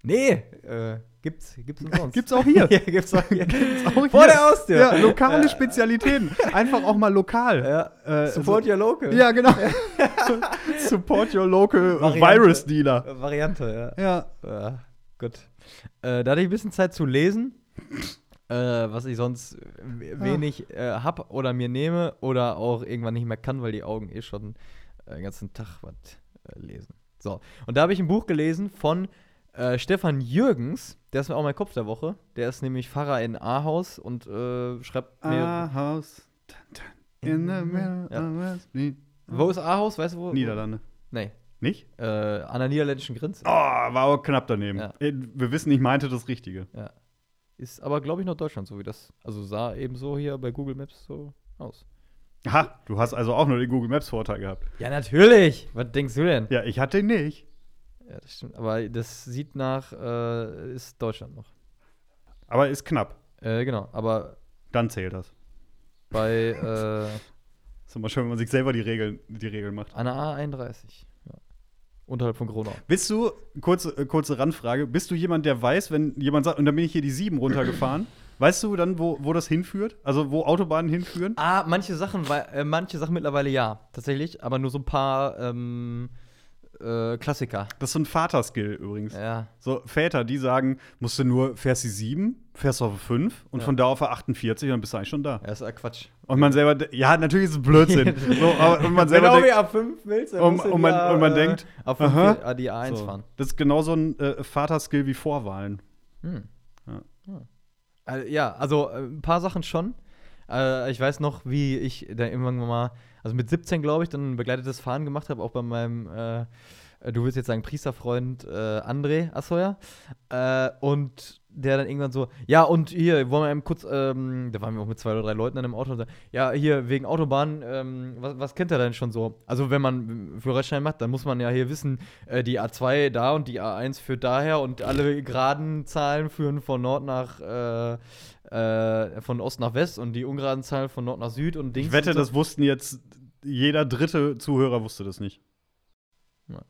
Speaker 1: Nee, äh, gibt's, gibt's umsonst.
Speaker 2: Gibt's auch hier.
Speaker 1: ja, gibt's auch hier.
Speaker 2: Auch
Speaker 1: Vor
Speaker 2: hier.
Speaker 1: der Haustür.
Speaker 2: Ja, lokale
Speaker 1: Ja.
Speaker 2: Spezialitäten. Einfach auch mal lokal.
Speaker 1: Ja.
Speaker 2: Äh,
Speaker 1: Support
Speaker 2: so-
Speaker 1: your local.
Speaker 2: Ja, genau. Support your local
Speaker 1: Variante.
Speaker 2: Virus Dealer.
Speaker 1: Äh, Variante, ja.
Speaker 2: Ja.
Speaker 1: Ja, gut. Äh, da hatte ich ein bisschen Zeit zu lesen, äh, was ich sonst wenig äh, hab oder mir nehme oder auch irgendwann nicht mehr kann, weil die Augen eh schon äh, den ganzen Tag was äh, lesen. So, und da habe ich ein Buch gelesen von äh, Stefan Jürgens, der ist mir auch mein Kopf der Woche. Der ist nämlich Pfarrer in Ahaus und äh, schreibt mir.
Speaker 2: Ahaus. In the middle
Speaker 1: Ja.
Speaker 2: of the.
Speaker 1: Wo ist Ahaus? Weißt du wo?
Speaker 2: Niederlande.
Speaker 1: Nee.
Speaker 2: Nicht?
Speaker 1: Äh, an der niederländischen Grenze.
Speaker 2: Oh, war auch knapp daneben.
Speaker 1: Ja.
Speaker 2: Äh, Wir wissen, ich meinte das Richtige.
Speaker 1: Ja. Ist aber, glaube ich, noch Deutschland, so wie das. Also sah eben so hier bei Google Maps so aus.
Speaker 2: Ha, du hast also auch nur den Google Maps Vorteil gehabt.
Speaker 1: Ja, natürlich. Was denkst du denn?
Speaker 2: Ja, ich hatte ihn nicht.
Speaker 1: Ja, das stimmt. Aber das sieht nach, äh, ist Deutschland noch.
Speaker 2: Aber ist knapp.
Speaker 1: Äh, genau. Aber
Speaker 2: Dann zählt das.
Speaker 1: bei äh,
Speaker 2: Ist immer schön, wenn man sich selber die Regeln, die Regeln macht.
Speaker 1: einer A31. Ja. Unterhalb von Gronau.
Speaker 2: Bist du, kurze, äh, kurze Randfrage, bist du jemand, der weiß, wenn jemand sagt, und dann bin ich hier die 7 runtergefahren, weißt du dann, wo, wo das hinführt? Also wo Autobahnen hinführen?
Speaker 1: Ah, manche Sachen, äh, manche Sachen mittlerweile ja, tatsächlich. Aber nur so ein paar ähm, äh, Klassiker.
Speaker 2: Das ist so ein Vaterskill übrigens.
Speaker 1: Ja.
Speaker 2: So Väter, die sagen, musst du nur, fährst die 7, fährst du auf 5 und
Speaker 1: Ja.
Speaker 2: von da auf 48 und dann bist du eigentlich schon da.
Speaker 1: Ja, ist ja Quatsch.
Speaker 2: Und man selber, ja, natürlich ist es Blödsinn. so, aber, und man
Speaker 1: Wenn
Speaker 2: selber
Speaker 1: du
Speaker 2: denkt,
Speaker 1: A5 willst, dann
Speaker 2: Und-
Speaker 1: du
Speaker 2: und man-
Speaker 1: die A,
Speaker 2: und man
Speaker 1: äh,
Speaker 2: denkt,
Speaker 1: A5
Speaker 2: aha.
Speaker 1: ah, die A1
Speaker 2: so,
Speaker 1: fahren.
Speaker 2: das ist genauso ein äh, Vaterskill wie Vorwahlen.
Speaker 1: Hm.
Speaker 2: Ja.
Speaker 1: Äh, ja, also äh, ein paar Sachen schon. Äh, ich weiß noch, wie ich da irgendwann mal, also mit 17, glaube ich, dann begleitetes Fahren gemacht habe, auch bei meinem, äh, äh, du willst jetzt sagen, Priesterfreund äh, André Assoyer. Äh, und der dann irgendwann so, ja, und hier, wollen wir eben kurz, ähm, da waren wir auch mit zwei oder drei Leuten in einem Auto, und so, ja, hier, wegen Autobahn, ähm, was, was kennt er denn schon so? Also, wenn man Führerschein macht, dann muss man ja hier wissen, äh, die A2 da und die A1 führt daher und alle geraden Zahlen führen von Nord nach, äh, äh, von Ost nach West und die ungeraden Zahlen von Nord nach Süd und Dings.
Speaker 2: Ich wette,
Speaker 1: so.
Speaker 2: das wussten jetzt, jeder dritte Zuhörer wusste das nicht.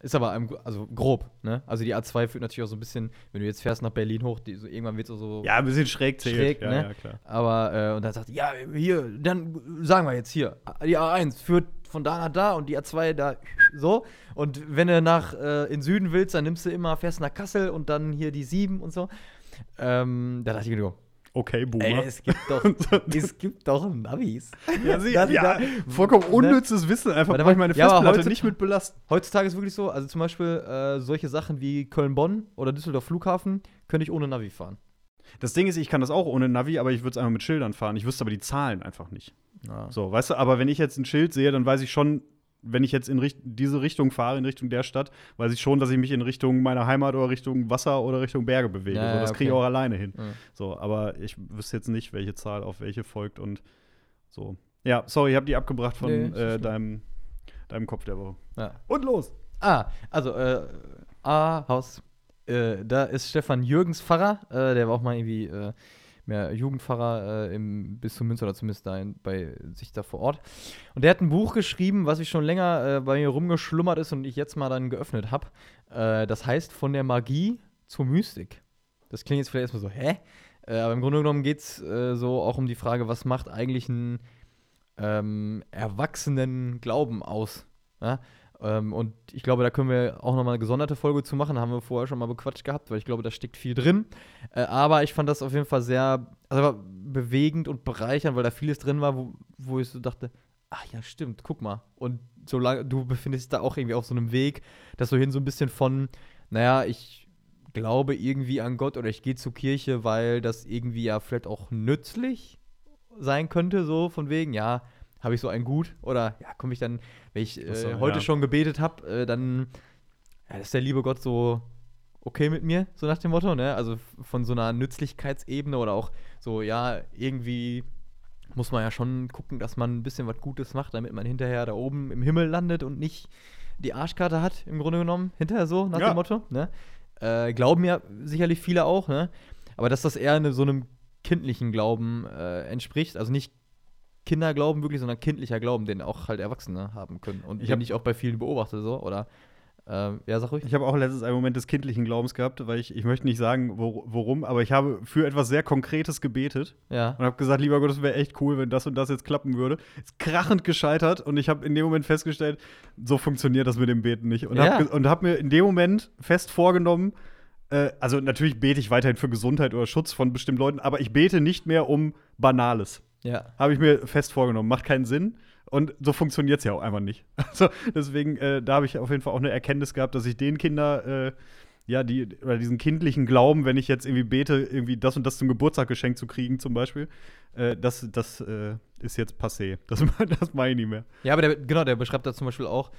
Speaker 1: Ist aber im, also grob, ne? Also die A2 führt natürlich auch so ein bisschen, wenn du jetzt fährst nach Berlin hoch, die, so, irgendwann wird so, so
Speaker 2: Ja, ein bisschen schräg zählt.
Speaker 1: Schräg,
Speaker 2: ja,
Speaker 1: ne?
Speaker 2: ja, klar.
Speaker 1: Aber, äh, und dann sagt, ja, hier, dann sagen wir jetzt hier, die A1 führt von da nach da und die A2 da so. Und wenn du nach äh, in Süden willst, dann nimmst du immer, fährst nach Kassel und dann hier die 7 und so. Ähm, da dachte ich mir,
Speaker 2: Okay, Boomer.
Speaker 1: ey, es gibt doch, es gibt doch Navis.
Speaker 2: ja, sie, ja,
Speaker 1: da-
Speaker 2: vollkommen
Speaker 1: ne?
Speaker 2: unnützes Wissen. Einfach brauche ich meine
Speaker 1: ja,
Speaker 2: Festplatte
Speaker 1: heute-
Speaker 2: nicht mit belasten.
Speaker 1: Heutzutage ist wirklich so, also zum Beispiel äh, solche Sachen wie Köln-Bonn oder Düsseldorf Flughafen, könnte ich ohne Navi fahren.
Speaker 2: Das Ding ist, ich kann das auch ohne Navi, aber ich würde es einfach mit Schildern fahren. Ich wüsste aber die Zahlen einfach nicht.
Speaker 1: Ja.
Speaker 2: So, weißt du, aber wenn ich jetzt ein Schild sehe, dann weiß ich schon, wenn ich jetzt in Richt diese Richtung fahre, in Richtung der Stadt, weiß ich schon, dass ich mich in Richtung meiner Heimat oder Richtung Wasser oder Richtung Berge bewege.
Speaker 1: Ja,
Speaker 2: so, das
Speaker 1: ja,
Speaker 2: kriege ich
Speaker 1: okay.
Speaker 2: auch alleine hin.
Speaker 1: Ja.
Speaker 2: So, aber ich wüsste jetzt nicht, welche Zahl auf welche folgt und so. Ja, sorry, ich habe die abgebracht von
Speaker 1: Nee,
Speaker 2: äh, deinem, deinem Kopf der Woche.
Speaker 1: Ja.
Speaker 2: Und los!
Speaker 1: Ah, also, äh, A-Haus. Äh, da ist Stefan Jürgens Pfarrer, äh, der war auch mal irgendwie äh, mehr Jugendpfarrer äh, im Bistum Münster oder zumindest da in, bei sich da vor Ort. Und der hat ein Buch geschrieben, was ich schon länger äh, bei mir rumgeschlummert ist und ich jetzt mal dann geöffnet habe. Äh, das heißt Von der Magie zur Mystik. Das klingt jetzt vielleicht erstmal so, hä? Äh, aber im Grunde genommen geht es äh, so auch um die Frage, was macht eigentlich ein ähm, erwachsenen Glauben aus? Ja? Ähm, und ich glaube, da können wir auch nochmal eine gesonderte Folge zu machen. Haben wir vorher schon mal bequatscht gehabt, weil ich glaube, da steckt viel drin. Äh, aber ich fand das auf jeden Fall sehr also bewegend und bereichernd, weil da vieles drin war, wo, wo ich so dachte, ach ja, stimmt, guck mal. Und solange du befindest dich da auch irgendwie auf so einem Weg, dass so hin so ein bisschen von, naja, ich glaube irgendwie an Gott oder ich gehe zur Kirche, weil das irgendwie ja vielleicht auch nützlich sein könnte, so von wegen, ja, habe ich so ein Gut oder ja, komme ich dann, wenn ich äh,
Speaker 2: so,
Speaker 1: heute
Speaker 2: ja.
Speaker 1: schon gebetet habe, äh, dann ja, ist der liebe Gott so okay mit mir, so nach dem Motto, ne? Also von so einer Nützlichkeitsebene oder auch so, ja, irgendwie muss man ja schon gucken, dass man ein bisschen was Gutes macht, damit man hinterher da oben im Himmel landet und nicht die Arschkarte hat, im Grunde genommen, hinterher so, nach
Speaker 2: Ja.
Speaker 1: dem Motto, ne? Äh, glauben ja sicherlich viele auch, ne? Aber dass das eher eine, so einem kindlichen Glauben äh, entspricht, also nicht Kinderglauben wirklich, sondern kindlicher Glauben, den auch halt Erwachsene haben können. Und
Speaker 2: Ich
Speaker 1: den ich auch bei vielen beobachte, so, oder? Äh, ja, sag ruhig.
Speaker 2: Ich habe auch letztens einen Moment des kindlichen Glaubens gehabt, weil ich, ich möchte nicht sagen, wo, worum, aber ich habe für etwas sehr Konkretes gebetet
Speaker 1: Ja.
Speaker 2: und habe gesagt, lieber Gott, es wäre echt cool, wenn das und das jetzt klappen würde. Ist krachend gescheitert und ich habe in dem Moment festgestellt, so funktioniert das mit dem Beten nicht. Und
Speaker 1: Ja.
Speaker 2: habe hab mir in dem Moment fest vorgenommen, äh, also natürlich bete ich weiterhin für Gesundheit oder Schutz von bestimmten Leuten, aber ich bete nicht mehr um Banales.
Speaker 1: Ja.
Speaker 2: Habe ich mir fest vorgenommen. Macht keinen Sinn. Und so funktioniert es ja auch einfach nicht. Also deswegen, äh, da habe ich auf jeden Fall auch eine Erkenntnis gehabt, dass ich den Kinder, äh, ja, die, oder diesen kindlichen Glauben, wenn ich jetzt irgendwie bete, irgendwie das und das zum Geburtstag geschenkt zu kriegen, zum Beispiel, äh, das, das äh, ist jetzt passé. Das, das meine ich nicht mehr.
Speaker 1: Ja, aber der, genau, der beschreibt da zum Beispiel auch,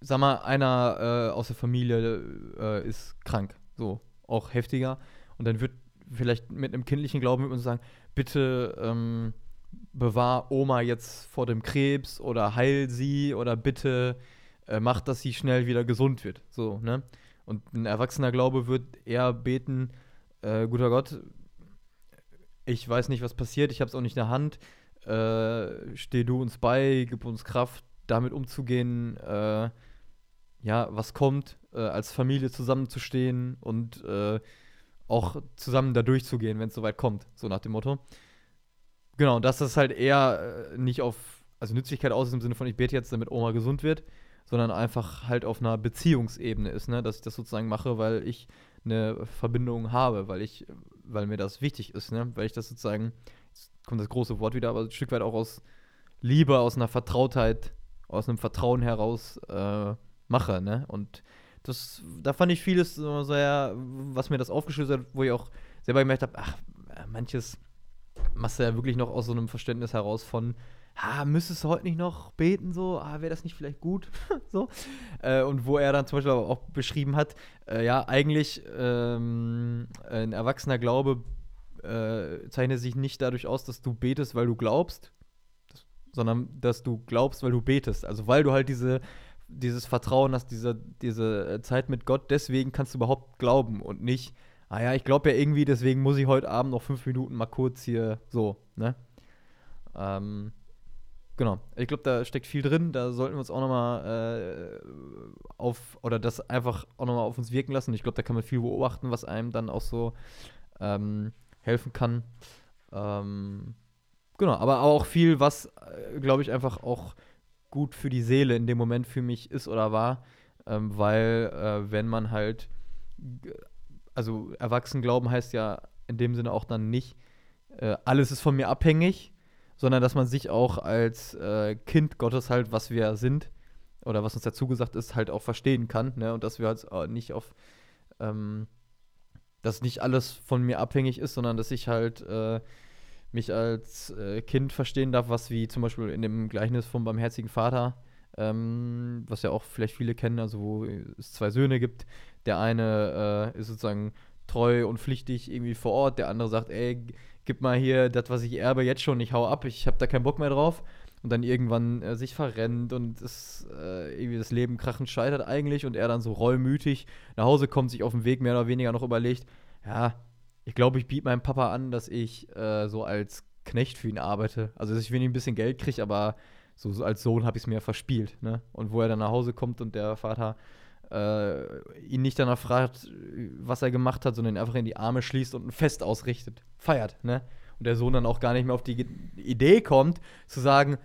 Speaker 1: sag mal, einer äh, aus der Familie äh, ist krank, so, auch heftiger. Und dann wird vielleicht mit einem kindlichen Glauben wird man sagen, bitte ähm, bewahr Oma jetzt vor dem Krebs oder heil sie oder bitte äh, mach, dass sie schnell wieder gesund wird. So, ne? Und ein erwachsener Glaube wird eher beten, äh, guter Gott, ich weiß nicht, was passiert, ich habe es auch nicht in der Hand. Äh, steh du uns bei, gib uns Kraft, damit umzugehen, äh, ja, was kommt, äh, als Familie zusammenzustehen und äh, auch zusammen da durchzugehen, wenn es soweit kommt, so nach dem Motto. Genau, dass das halt eher äh, nicht auf, also Nützlichkeit aus ist im Sinne von, ich bete jetzt, damit Oma gesund wird, sondern einfach halt auf einer Beziehungsebene ist, ne, dass ich das sozusagen mache, weil ich eine Verbindung habe, weil ich, weil mir das wichtig ist, ne, weil ich das sozusagen, jetzt kommt das große Wort wieder, aber ein Stück weit auch aus Liebe, aus einer Vertrautheit, aus einem Vertrauen heraus äh, mache, ne, und das, da fand ich vieles sehr, was mir das aufgeschlüsselt hat, wo ich auch selber gemerkt habe, ach, manches machst du ja wirklich noch aus so einem Verständnis heraus von, ah, müsstest du heute nicht noch beten, so, ah, wäre das nicht vielleicht gut, so. Äh, und wo er dann zum Beispiel auch beschrieben hat, äh, ja, eigentlich ähm, ein erwachsener Glaube äh, zeichnet sich nicht dadurch aus, dass du betest, weil du glaubst, sondern dass du glaubst, weil du betest. Also weil du halt diese dieses Vertrauen hast, diese, diese äh, Zeit mit Gott, deswegen kannst du überhaupt glauben und nicht, ah ja, ich glaube ja irgendwie, deswegen muss ich heute Abend noch fünf Minuten mal kurz hier so, ne? Ähm, genau. Ich glaube, da steckt viel drin. Da sollten wir uns auch nochmal äh, auf, oder das einfach auch nochmal auf uns wirken lassen. Ich glaube, da kann man viel beobachten, was einem dann auch so ähm, helfen kann. Ähm, genau, aber auch viel, was, äh, glaube ich, einfach auch gut für die Seele in dem Moment für mich ist oder war, ähm, weil äh, wenn man halt, also erwachsen glauben heißt ja in dem Sinne auch dann nicht, äh, alles ist von mir abhängig, sondern dass man sich auch als äh, Kind Gottes halt, was wir sind oder was uns dazu gesagt ist, halt auch verstehen kann, ne? Und dass wir halt äh, nicht auf, ähm, dass nicht alles von mir abhängig ist, sondern dass ich halt äh, mich als äh, Kind verstehen darf, was wie zum Beispiel in dem Gleichnis vom barmherzigen Vater ähm, was ja auch vielleicht viele kennen, also wo es zwei Söhne gibt. Der eine äh, ist sozusagen treu und pflichtig irgendwie vor Ort, der andere sagt, ey, gib mal hier das, was ich erbe, jetzt schon, ich hau ab, ich habe da keinen Bock mehr drauf. Und dann irgendwann äh, sich verrennt und es, äh, irgendwie das Leben krachend scheitert eigentlich und er dann so reumütig nach Hause kommt, sich auf dem Weg mehr oder weniger noch überlegt, ja, ich glaube, ich biete meinem Papa an, dass ich äh, so als Knecht für ihn arbeite. Also, dass ich wenig ein bisschen Geld kriege, aber so, so, als Sohn habe ich es mir verspielt. Ne? Und wo er dann nach Hause kommt und der Vater äh, ihn nicht danach fragt, was er gemacht hat, sondern ihn einfach in die Arme schließt und ein Fest ausrichtet, feiert. Ne? Und der Sohn dann auch gar nicht mehr auf die Idee kommt, zu sagen,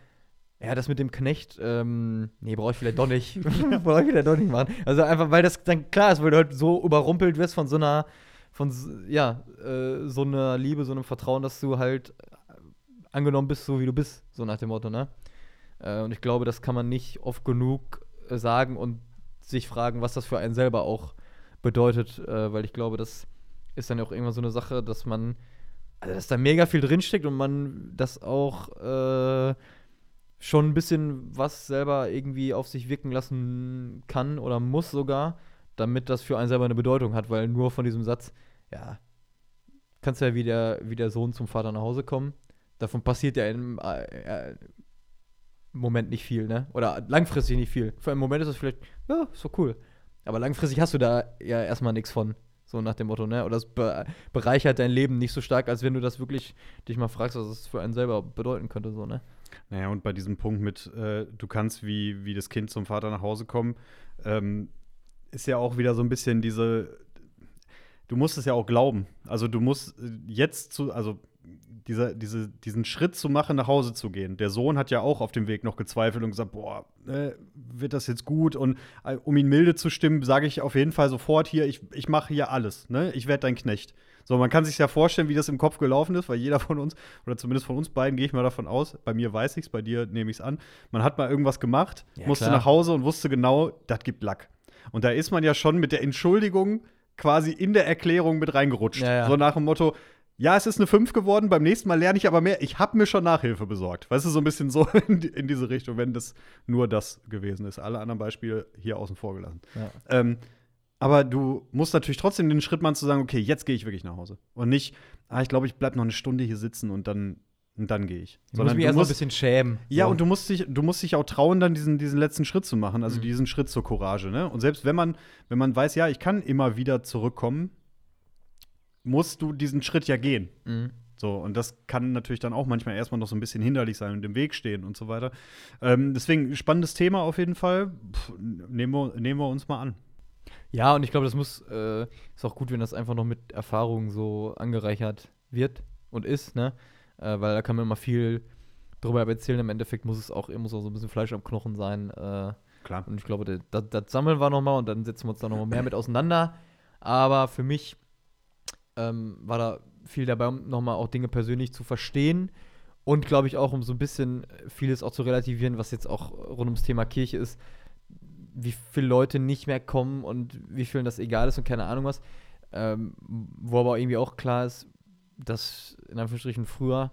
Speaker 1: ja, das mit dem Knecht, ähm, nee, brauche ich vielleicht doch nicht. brauche ich vielleicht doch nicht machen. Also einfach, weil das dann klar ist, weil du halt so überrumpelt wirst von so einer, von, ja, äh, so einer Liebe, so einem Vertrauen, dass du halt äh, angenommen bist, so wie du bist, so nach dem Motto, ne? Äh, und ich glaube, das kann man nicht oft genug äh, sagen und sich fragen, was das für einen selber auch bedeutet, äh, weil ich glaube, das ist dann auch irgendwann so eine Sache, dass man, also dass da mega viel drinsteckt und man das auch schon ein bisschen was selber irgendwie auf sich wirken lassen kann oder muss sogar, damit das für einen selber eine Bedeutung hat, weil nur von diesem Satz, ja, kannst ja wie der, wie der Sohn zum Vater nach Hause kommen. Davon passiert ja im äh, Moment nicht viel, ne? Oder langfristig nicht viel. Für einen Moment ist es vielleicht, ja, ist doch cool. Aber langfristig hast du da ja erstmal nichts von. So nach dem Motto, ne? Oder es be bereichert dein Leben nicht so stark, als wenn du das wirklich dich mal fragst, was es für einen selber bedeuten könnte, so, ne?
Speaker 2: Naja, und bei diesem Punkt mit, äh, du kannst wie, wie das Kind zum Vater nach Hause kommen, ähm, ist ja auch wieder so ein bisschen diese, du musst es ja auch glauben. Also du musst äh, jetzt zu, also dieser, diese, diesen Schritt zu machen, nach Hause zu gehen. Der Sohn hat ja auch auf dem Weg noch gezweifelt und gesagt, boah, äh, wird das jetzt gut? Und äh, um ihn milde zu stimmen, sage ich auf jeden Fall sofort hier, ich, ich mache hier alles, ne? Ich werde dein Knecht. So, man kann sich ja vorstellen, wie das im Kopf gelaufen ist, weil jeder von uns, oder zumindest von uns beiden, gehe ich mal davon aus, bei mir weiß ich es, bei dir nehme ich es an, man hat mal irgendwas gemacht, ja, musste klar. nach Hause und wusste genau, das gibt Lack. Und da ist man ja schon mit der Entschuldigung quasi in der Erklärung mit reingerutscht. Ja, ja. So nach dem Motto, ja, es ist eine 5 geworden, beim nächsten Mal lerne ich aber mehr. Ich habe mir schon Nachhilfe besorgt. Weißt du, so ein bisschen so in, in, diese Richtung, wenn das nur das gewesen ist. Alle anderen Beispiele hier außen vor gelassen. Ja. Ähm, aber du musst natürlich trotzdem den Schritt machen zu sagen, okay, jetzt gehe ich wirklich nach Hause. Und nicht, ah, ich glaube, ich bleibe noch eine Stunde hier sitzen und dann, und dann gehe ich.
Speaker 1: Du Sondern musst mich erst mal ein bisschen schämen.
Speaker 2: Ja, so. und du musst, dich, du musst dich auch trauen, dann diesen, diesen letzten Schritt zu machen, also mhm. diesen Schritt zur Courage. Ne? Und selbst wenn man, wenn man weiß, ja, ich kann immer wieder zurückkommen, musst du diesen Schritt ja gehen. Mhm. So, und das kann natürlich dann auch manchmal erstmal noch so ein bisschen hinderlich sein und im Weg stehen und so weiter. Ähm, deswegen spannendes Thema auf jeden Fall. Puh, nehmen, wir, nehmen wir uns mal an.
Speaker 1: Ja, und ich glaube, das muss, äh, ist auch gut, wenn das einfach noch mit Erfahrung so angereichert wird und ist, ne? Äh, weil da kann man immer viel drüber erzählen. Im Endeffekt muss es auch, muss auch so ein bisschen Fleisch am Knochen sein. Äh,
Speaker 2: Klar.
Speaker 1: Und ich glaube, das, das sammeln wir nochmal und dann setzen wir uns da nochmal mehr mit auseinander. Aber für mich ähm, war da viel dabei, um nochmal auch Dinge persönlich zu verstehen und glaube ich auch, um so ein bisschen vieles auch zu relativieren, was jetzt auch rund ums Thema Kirche ist wie viele Leute nicht mehr kommen und wie vielen das egal ist und keine Ahnung was. Ähm, wo aber irgendwie auch klar ist, dass in Anführungsstrichen früher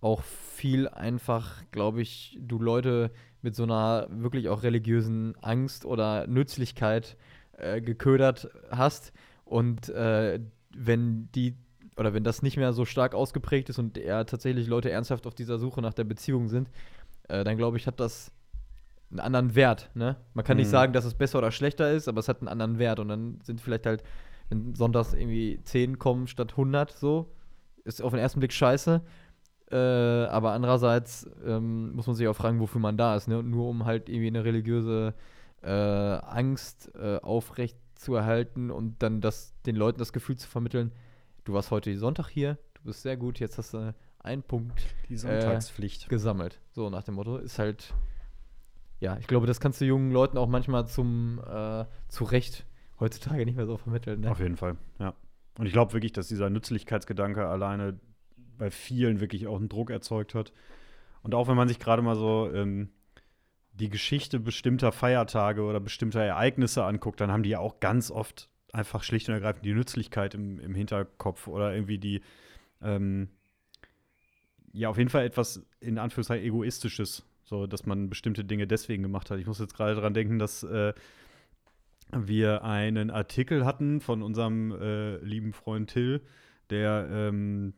Speaker 1: auch viel einfach, glaube ich, du Leute mit so einer wirklich auch religiösen Angst oder Nützlichkeit äh, geködert hast. Und äh, wenn die oder wenn das nicht mehr so stark ausgeprägt ist und eher tatsächlich Leute ernsthaft auf dieser Suche nach der Beziehung sind, äh, dann glaube ich, hat das einen anderen Wert. Ne? Man kann mhm. nicht sagen, dass es besser oder schlechter ist, aber es hat einen anderen Wert. Und dann sind vielleicht halt, wenn sonntags irgendwie 10 kommen statt 100, so, ist auf den ersten Blick scheiße. Äh, aber andererseits ähm, muss man sich auch fragen, wofür man da ist. Ne? Und nur um halt irgendwie eine religiöse äh, Angst äh, aufrecht zu erhalten und dann das, den Leuten das Gefühl zu vermitteln, du warst heute Sonntag hier, du bist sehr gut, jetzt hast du einen Punkt
Speaker 2: Die Sonntagspflicht.
Speaker 1: Äh, gesammelt. So nach dem Motto. Ist halt ja, ich glaube, das kannst du jungen Leuten auch manchmal zum äh, zu Recht heutzutage nicht mehr so vermitteln. Ne?
Speaker 2: Auf jeden Fall, ja. Und ich glaube wirklich, dass dieser Nützlichkeitsgedanke alleine bei vielen wirklich auch einen Druck erzeugt hat. Und auch wenn man sich gerade mal so ähm, die Geschichte bestimmter Feiertage oder bestimmter Ereignisse anguckt, dann haben die ja auch ganz oft einfach schlicht und ergreifend die Nützlichkeit im, im Hinterkopf oder irgendwie die, ähm, ja, auf jeden Fall etwas in Anführungszeichen Egoistisches So, dass man bestimmte Dinge deswegen gemacht hat. Ich muss jetzt gerade daran denken, dass äh, wir einen Artikel hatten von unserem äh, lieben Freund Till, der ähm,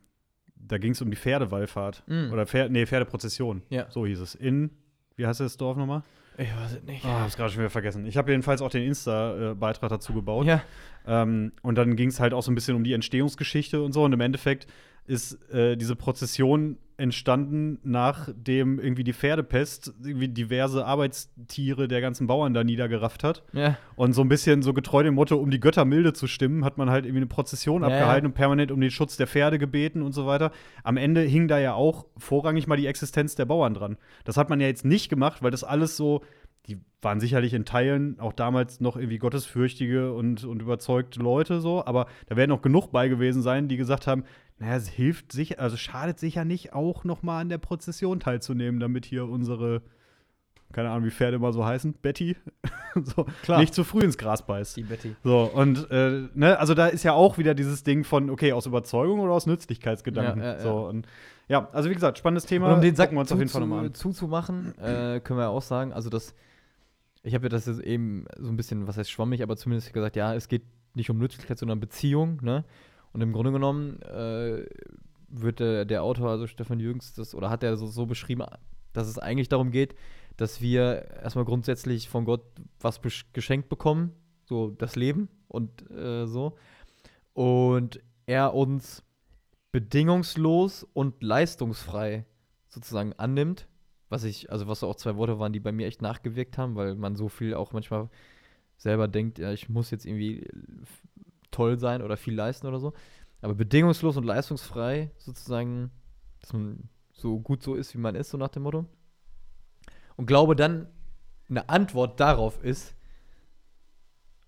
Speaker 2: da ging es um die Pferdewallfahrt.
Speaker 1: Mm.
Speaker 2: Oder Pferd, nee, Pferdeprozession.
Speaker 1: Ja.
Speaker 2: So hieß es. In, wie heißt das Dorf nochmal?
Speaker 1: Ich weiß es nicht.
Speaker 2: Ah, hab's gerade schon wieder vergessen. Ich habe jedenfalls auch den Insta-Beitrag dazu gebaut.
Speaker 1: Ja.
Speaker 2: Ähm, und dann ging es halt auch so ein bisschen um die Entstehungsgeschichte und so. Und im Endeffekt ist äh, diese Prozession entstanden, nachdem irgendwie die Pferdepest irgendwie diverse Arbeitstiere der ganzen Bauern da niedergerafft hat.
Speaker 1: Ja.
Speaker 2: Und so ein bisschen so getreu dem Motto, um die Götter milde zu stimmen, hat man halt irgendwie eine Prozession
Speaker 1: Ja,
Speaker 2: abgehalten
Speaker 1: ja.
Speaker 2: und permanent um den Schutz der Pferde gebeten und so weiter. Am Ende hing da ja auch vorrangig mal die Existenz der Bauern dran. Das hat man ja jetzt nicht gemacht, weil das alles so, die waren sicherlich in Teilen auch damals noch irgendwie gottesfürchtige und, und überzeugte Leute so, aber da werden auch genug bei gewesen sein, die gesagt haben, naja, es hilft sicher, also schadet sicher nicht, auch noch mal an der Prozession teilzunehmen, damit hier unsere keine Ahnung, wie Pferde immer so heißen, Betty, so,
Speaker 1: Klar.
Speaker 2: nicht zu früh ins Gras beißt.
Speaker 1: Die Betty.
Speaker 2: So, und äh, ne, also da ist ja auch wieder dieses Ding von, okay, aus Überzeugung oder aus Nützlichkeitsgedanken.
Speaker 1: Ja, ja, ja.
Speaker 2: So, und ja, also wie gesagt, spannendes Thema.
Speaker 1: Und um den Sack
Speaker 2: wir uns auf jeden Fall nochmal an.
Speaker 1: zuzumachen, äh, können wir auch sagen, also das, ich habe ja das jetzt eben so ein bisschen, was heißt schwammig, aber zumindest gesagt, ja, es geht nicht um Nützlichkeit, sondern Beziehung, ne? Und im Grunde genommen äh, wird der, der Autor, also Stefan Jürgens, das, oder hat er so, so beschrieben, dass es eigentlich darum geht, dass wir erstmal grundsätzlich von Gott was geschenkt bekommen, so das Leben und äh, so. Und er uns bedingungslos und leistungsfrei sozusagen annimmt. Was ich, also was auch zwei Worte waren, die bei mir echt nachgewirkt haben, weil man so viel auch manchmal selber denkt, ja, ich muss jetzt irgendwie f- toll sein oder viel leisten oder so. Aber bedingungslos und leistungsfrei sozusagen, dass man so gut so ist, wie man ist, so nach dem Motto. Und glaube dann, eine Antwort darauf ist,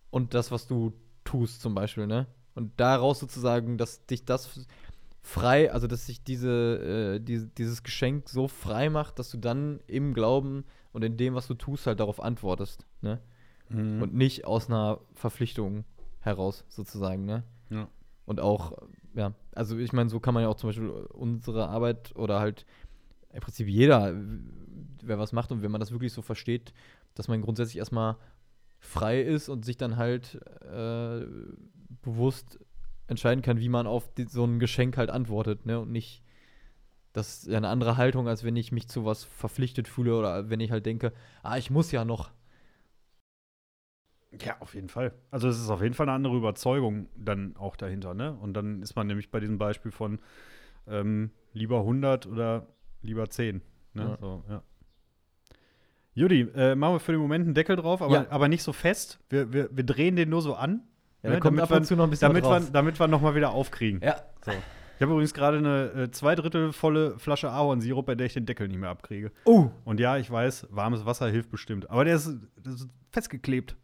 Speaker 1: und das, was du tust, zum Beispiel, ne? Und daraus sozusagen, dass dich das frei, also dass sich diese, äh, diese, dieses Geschenk so frei macht, dass du dann im Glauben und in dem, was du tust, halt darauf antwortest, ne?
Speaker 2: Mhm.
Speaker 1: Und nicht aus einer Verpflichtung heraus, sozusagen, ne?
Speaker 2: Ja.
Speaker 1: Und auch, ja, also ich meine, so kann man ja auch zum Beispiel unsere Arbeit oder halt im Prinzip jeder, wer was macht und wenn man das wirklich so versteht, dass man grundsätzlich erstmal frei ist und sich dann halt äh, bewusst entscheiden kann, wie man auf die, so ein Geschenk halt antwortet, ne? Und nicht, das ist ja eine andere Haltung, als wenn ich mich zu was verpflichtet fühle oder wenn ich halt denke, ah, ich muss ja noch.
Speaker 2: Ja, auf jeden Fall. Also es ist auf jeden Fall eine andere Überzeugung dann auch dahinter, ne? Und dann ist man nämlich bei diesem Beispiel von ähm, lieber 100 oder lieber 10, ne?
Speaker 1: Ja.
Speaker 2: So, ja. Judy, äh, machen wir für den Moment einen Deckel drauf, aber,
Speaker 1: Ja.
Speaker 2: aber nicht so fest. Wir, wir, wir drehen den nur so an,
Speaker 1: Ja,
Speaker 2: Ne, damit
Speaker 1: ab und
Speaker 2: wir-
Speaker 1: zu noch ein bisschen
Speaker 2: damit wir, damit wir noch mal wieder aufkriegen.
Speaker 1: Ja,
Speaker 2: So. Ich habe übrigens gerade eine äh, zwei Drittel volle Flasche Ahornsirup, bei der ich den Deckel nicht mehr abkriege.
Speaker 1: Oh.
Speaker 2: Und ja, ich weiß, warmes Wasser hilft bestimmt. Aber der ist, der ist festgeklebt.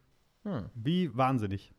Speaker 1: Hm.
Speaker 2: Wie wahnsinnig.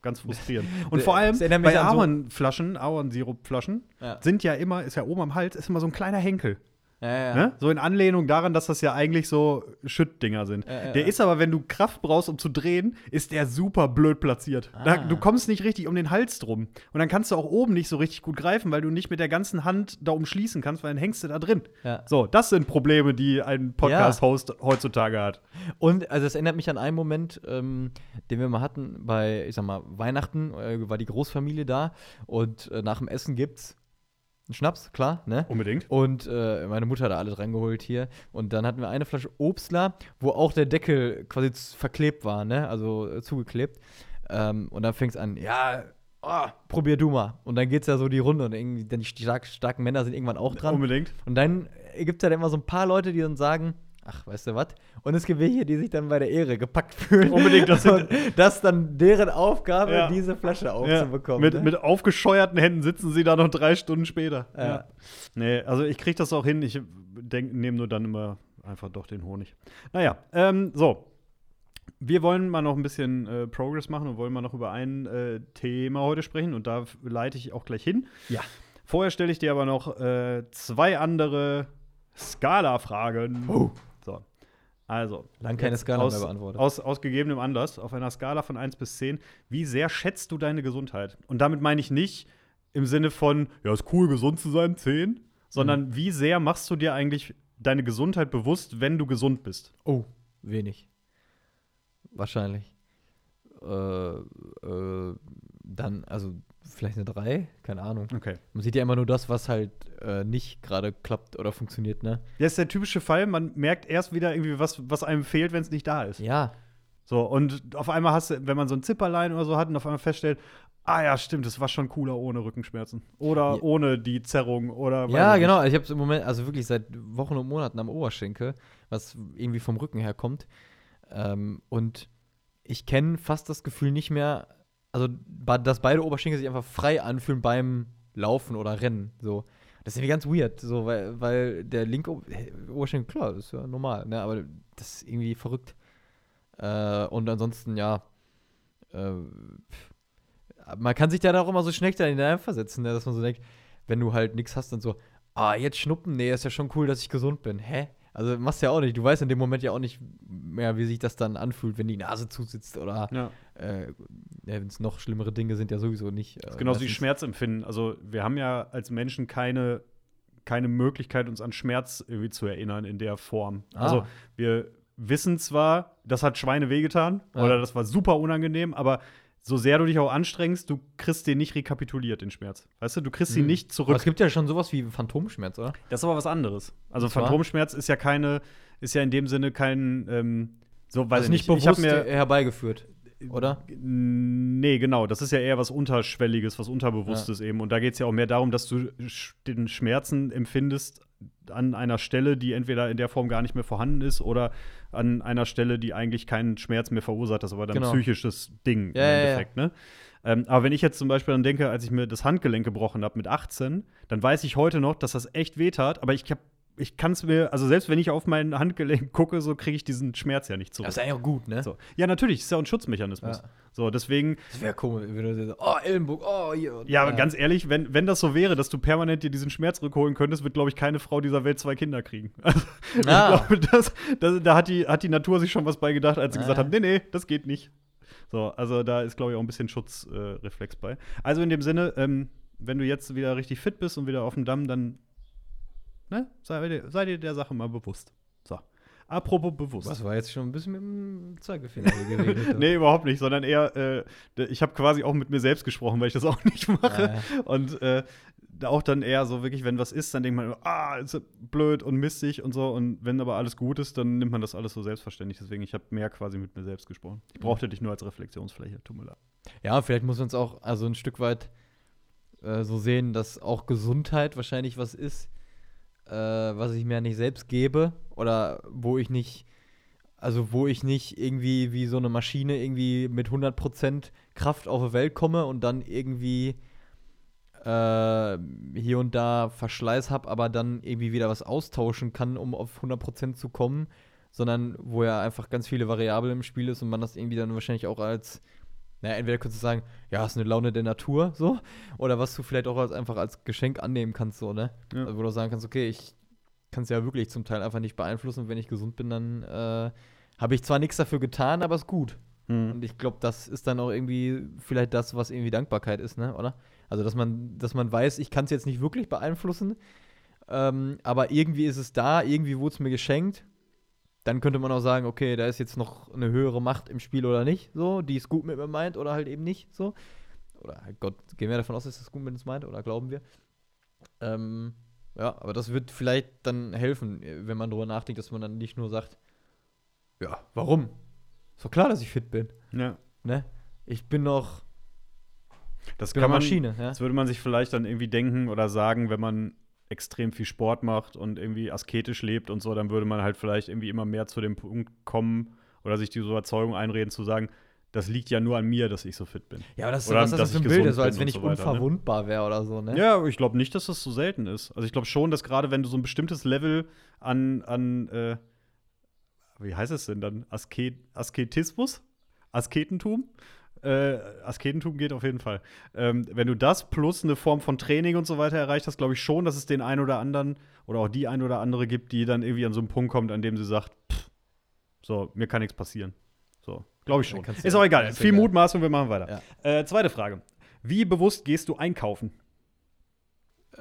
Speaker 2: Ganz frustrierend. Und vor allem bei Ahornflaschen, Ahornsirupflaschen,
Speaker 1: Ja.
Speaker 2: sind ja immer, ist ja oben am Hals, ist immer so ein kleiner Henkel.
Speaker 1: Ja, ja.
Speaker 2: Ne? So in Anlehnung daran, dass das ja eigentlich so Schüttdinger sind.
Speaker 1: Ja,
Speaker 2: der ist aber, wenn du Kraft brauchst, um zu drehen, ist der super blöd platziert. Da,
Speaker 1: Ah.
Speaker 2: du kommst nicht richtig um den Hals drum. Und dann kannst du auch oben nicht so richtig gut greifen, weil du nicht mit der ganzen Hand da umschließen kannst, weil dann hängst du da drin. So, das sind Probleme, die ein Podcast-Host heutzutage hat.
Speaker 1: Und also es erinnert mich an einen Moment, ähm, den wir mal hatten bei, ich sag mal, Weihnachten, äh, war die Großfamilie da und äh, nach dem Essen gibt's einen Schnaps, klar, ne?
Speaker 2: Unbedingt.
Speaker 1: Und äh, meine Mutter hat da alles reingeholt hier. Und dann hatten wir eine Flasche Obstler, wo auch der Deckel quasi verklebt war, ne? Also äh, zugeklebt. Ähm, und dann fängt es an, ja, oh, probier du mal. Und dann geht's ja so die Runde und irgendwie dann die stark, starken Männer sind irgendwann auch dran.
Speaker 2: Unbedingt.
Speaker 1: Und dann gibt es ja dann immer so ein paar Leute, die dann sagen, ach, weißt du was? Und es gibt welche, die sich dann bei der Ehre gepackt fühlen.
Speaker 2: Unbedingt, das
Speaker 1: Und das ist dann deren Aufgabe,
Speaker 2: Ja.
Speaker 1: diese Flasche
Speaker 2: Ja,
Speaker 1: aufzubekommen.
Speaker 2: mit,
Speaker 1: ne?
Speaker 2: mit aufgescheuerten Händen sitzen sie da noch drei Stunden später.
Speaker 1: Ja.
Speaker 2: Nee, also ich kriege das auch hin. Ich nehme nur dann immer einfach doch den Honig. Naja, ähm, so. Wir wollen mal noch ein bisschen äh, Progress machen und wollen mal noch über ein äh, Thema heute sprechen und da leite ich auch gleich hin.
Speaker 1: Ja.
Speaker 2: Vorher stelle ich dir aber noch äh, zwei andere Skala-Fragen.
Speaker 1: Oh.
Speaker 2: So. Also.
Speaker 1: Lang keine Skala
Speaker 2: aus,
Speaker 1: mehr beantwortet.
Speaker 2: Aus, aus gegebenem Anlass, auf einer Skala von 1 bis 10, wie sehr schätzt du deine Gesundheit? Und damit meine ich nicht im Sinne von, ja, ist cool, gesund zu sein, 10,
Speaker 1: Mhm.
Speaker 2: sondern wie sehr machst du dir eigentlich deine Gesundheit bewusst, wenn du gesund bist?
Speaker 1: Oh, wenig. Wahrscheinlich. Äh, äh, dann, also vielleicht eine 3, keine Ahnung.
Speaker 2: Okay.
Speaker 1: Man sieht ja immer nur das, was halt äh, nicht gerade klappt oder funktioniert, ne?
Speaker 2: Das ist der typische Fall, man merkt erst wieder irgendwie, was, was einem fehlt, wenn es nicht da ist.
Speaker 1: Ja.
Speaker 2: So, und auf einmal hast du, wenn man so ein Zipperlein oder so hat und auf einmal feststellt, ah ja, stimmt, es war schon cooler ohne Rückenschmerzen. Oder
Speaker 1: Ja.
Speaker 2: ohne die Zerrung oder
Speaker 1: Ja, genau. Ich habe es im Moment, also wirklich seit Wochen und Monaten am Oberschenkel, was irgendwie vom Rücken her kommt. Ähm, und ich kenne fast das Gefühl nicht mehr, also dass beide Oberschenkel sich einfach frei anfühlen beim Laufen oder Rennen. So. Das ist irgendwie ganz weird, so, weil, weil der linke Oberschenkel, klar, das ist ja normal, ne? Aber das ist irgendwie verrückt. Äh, und ansonsten, ja, äh, man kann sich da auch immer so schlecht hineinversetzen, ne? dass man so denkt, wenn du halt nichts hast, dann so, ah, jetzt schnuppen, nee, ist ja schon cool, dass ich gesund bin. Hä? Also machst du ja auch nicht. Du weißt in dem Moment ja auch nicht mehr, wie sich das dann anfühlt, wenn die Nase zusitzt oder
Speaker 2: Ja.
Speaker 1: äh, wenn es noch schlimmere Dinge sind, ja sowieso nicht.
Speaker 2: Das
Speaker 1: Äh,
Speaker 2: ist genauso wie Schmerzempfinden. Also, wir haben ja als Menschen keine, keine Möglichkeit, uns an Schmerz irgendwie zu erinnern in der Form.
Speaker 1: Ah.
Speaker 2: Also, wir wissen zwar, das hat Schweine wehgetan
Speaker 1: Ja.
Speaker 2: oder das war super unangenehm, aber so sehr du dich auch anstrengst, du kriegst den nicht rekapituliert, den Schmerz. Weißt du, du kriegst ihn
Speaker 1: Mhm.
Speaker 2: nicht
Speaker 1: Aber
Speaker 2: zurück.
Speaker 1: es gibt ja schon sowas wie Phantomschmerz, oder?
Speaker 2: Das ist aber was anderes. Also? Phantomschmerz ist ja keine, ist ja in dem Sinne kein, ähm, so weiß
Speaker 1: Also
Speaker 2: ich
Speaker 1: nicht
Speaker 2: nicht. Ich
Speaker 1: bewusst
Speaker 2: mir,
Speaker 1: herbeigeführt, oder?
Speaker 2: Nee, genau. Das ist ja eher was Unterschwelliges, was Unterbewusstes eben. Und da geht es ja auch mehr darum, dass du den Schmerzen empfindest an einer Stelle, die entweder in der Form gar nicht mehr vorhanden ist oder an einer Stelle, die eigentlich keinen Schmerz mehr verursacht. Das ist aber dann
Speaker 1: Genau.
Speaker 2: ein psychisches Ding
Speaker 1: Ja,
Speaker 2: im
Speaker 1: ja, ja.
Speaker 2: Endeffekt. Ne? Ähm, aber wenn ich jetzt zum Beispiel dann denke, als ich mir das Handgelenk gebrochen habe mit 18, dann weiß ich heute noch, dass das echt wehtat, aber ich hab, ich kann es mir, also selbst wenn ich auf mein Handgelenk gucke, so kriege ich diesen Schmerz ja nicht zurück.
Speaker 1: Das ist eigentlich auch gut, ne?
Speaker 2: So. Ja, natürlich, ist ja auch ein Schutzmechanismus.
Speaker 1: Ja.
Speaker 2: So, deswegen,
Speaker 1: Das wäre komisch, wenn du so, oh, Ellenbogen, oh, hier.
Speaker 2: ja, aber ganz ehrlich, wenn, wenn das so wäre, dass du permanent dir diesen Schmerz rückholen könntest, wird, glaube ich, keine Frau dieser Welt zwei Kinder kriegen. Also,
Speaker 1: Ah.
Speaker 2: Ich glaube, das, das, da hat die, hat die Natur sich schon was bei gedacht, als sie
Speaker 1: Ah.
Speaker 2: gesagt hat, nee, nee, das geht nicht. So, also da ist, glaube ich, auch ein bisschen Schutzreflex äh, bei. Also in dem Sinne, ähm, wenn du jetzt wieder richtig fit bist und wieder auf dem Damm, dann ne, sei, dir- sei dir der Sache mal bewusst. So. Apropos bewusst.
Speaker 1: Was war jetzt schon ein bisschen mit dem Zeigefinger geredet?
Speaker 2: Nee, überhaupt nicht, sondern eher, äh, ich habe quasi auch mit mir selbst gesprochen, weil ich das auch nicht mache.
Speaker 1: Ja.
Speaker 2: Und äh, auch dann eher so wirklich, wenn was ist, dann denkt man, immer, ah, ist blöd und mistig und so. Und wenn aber alles gut ist, dann nimmt man das alles so selbstverständlich. Deswegen, ich habe mehr quasi mit mir selbst gesprochen. Ich brauchte dich nur als Reflexionsfläche, tut mir leid.
Speaker 1: Ja, vielleicht muss man es auch also ein Stück weit äh, so sehen, dass auch Gesundheit wahrscheinlich was ist, äh, was ich mir nicht selbst gebe oder wo ich nicht, also wo ich nicht irgendwie wie so eine Maschine irgendwie mit 100% Kraft auf die Welt komme und dann irgendwie äh, hier und da Verschleiß habe, aber dann irgendwie wieder was austauschen kann, um auf 100% zu kommen, sondern wo ja einfach ganz viele Variablen im Spiel ist und man das irgendwie dann wahrscheinlich auch als naja, entweder könntest du sagen, ja, ist eine Laune der Natur, so, oder was du vielleicht auch als, einfach als Geschenk annehmen kannst, so, ne?
Speaker 2: Ja.
Speaker 1: Also, wo du sagen kannst, okay, ich kann es ja wirklich zum Teil einfach nicht beeinflussen und wenn ich gesund bin, dann äh, habe ich zwar nichts dafür getan, aber ist gut. Und ich glaube, das ist dann auch irgendwie vielleicht das, was irgendwie Dankbarkeit ist, ne, oder? Also, dass man, dass man weiß, ich kann es jetzt nicht wirklich beeinflussen, ähm, aber irgendwie ist es da, irgendwie wurde es mir geschenkt. Dann könnte man auch sagen, okay, da ist jetzt noch eine höhere Macht im Spiel oder nicht, so, die es gut mit mir meint oder halt eben nicht, so. Oder halt Gott, gehen wir davon aus, dass es gut mit uns meint oder glauben wir. Ähm, ja, aber das wird vielleicht dann helfen, wenn man darüber nachdenkt, dass man dann nicht nur sagt, ja, warum? Ist doch klar, dass ich fit bin,
Speaker 2: Ja.
Speaker 1: ne? Ich bin doch
Speaker 2: Das kann man,
Speaker 1: Maschine, ja.
Speaker 2: Das würde man sich vielleicht dann irgendwie denken oder sagen, wenn man extrem viel Sport macht und irgendwie asketisch lebt und so, dann würde man halt vielleicht irgendwie immer mehr zu dem Punkt kommen oder sich diese Überzeugung einreden zu sagen, das liegt ja nur an mir, dass ich so fit bin.
Speaker 1: Ja, aber das,
Speaker 2: Oder
Speaker 1: was das
Speaker 2: dass
Speaker 1: für ein Bild ist, so als wenn ich
Speaker 2: so weiter, ne?
Speaker 1: unverwundbar wäre oder so, ne?
Speaker 2: Ja, ich glaube nicht, dass das so selten ist. Also ich glaube schon, dass gerade wenn du so ein bestimmtes Level an, an äh, wie heißt es denn dann? Asket Asketismus? Asketentum? Äh, Asketentum geht auf jeden Fall. Ähm, wenn du das plus eine Form von Training und so weiter erreicht hast, glaube ich schon, dass es den einen oder anderen oder auch die ein oder andere gibt, die dann irgendwie an so einen Punkt kommt, an dem sie sagt, pff, so, mir kann nichts passieren. So, glaube ich
Speaker 1: Ja,
Speaker 2: schon.
Speaker 1: kannst
Speaker 2: Ist auch egal.
Speaker 1: ist
Speaker 2: Viel
Speaker 1: egal.
Speaker 2: Mutmaßung, wir machen weiter.
Speaker 1: Ja.
Speaker 2: Äh, zweite Frage. Wie bewusst gehst du einkaufen?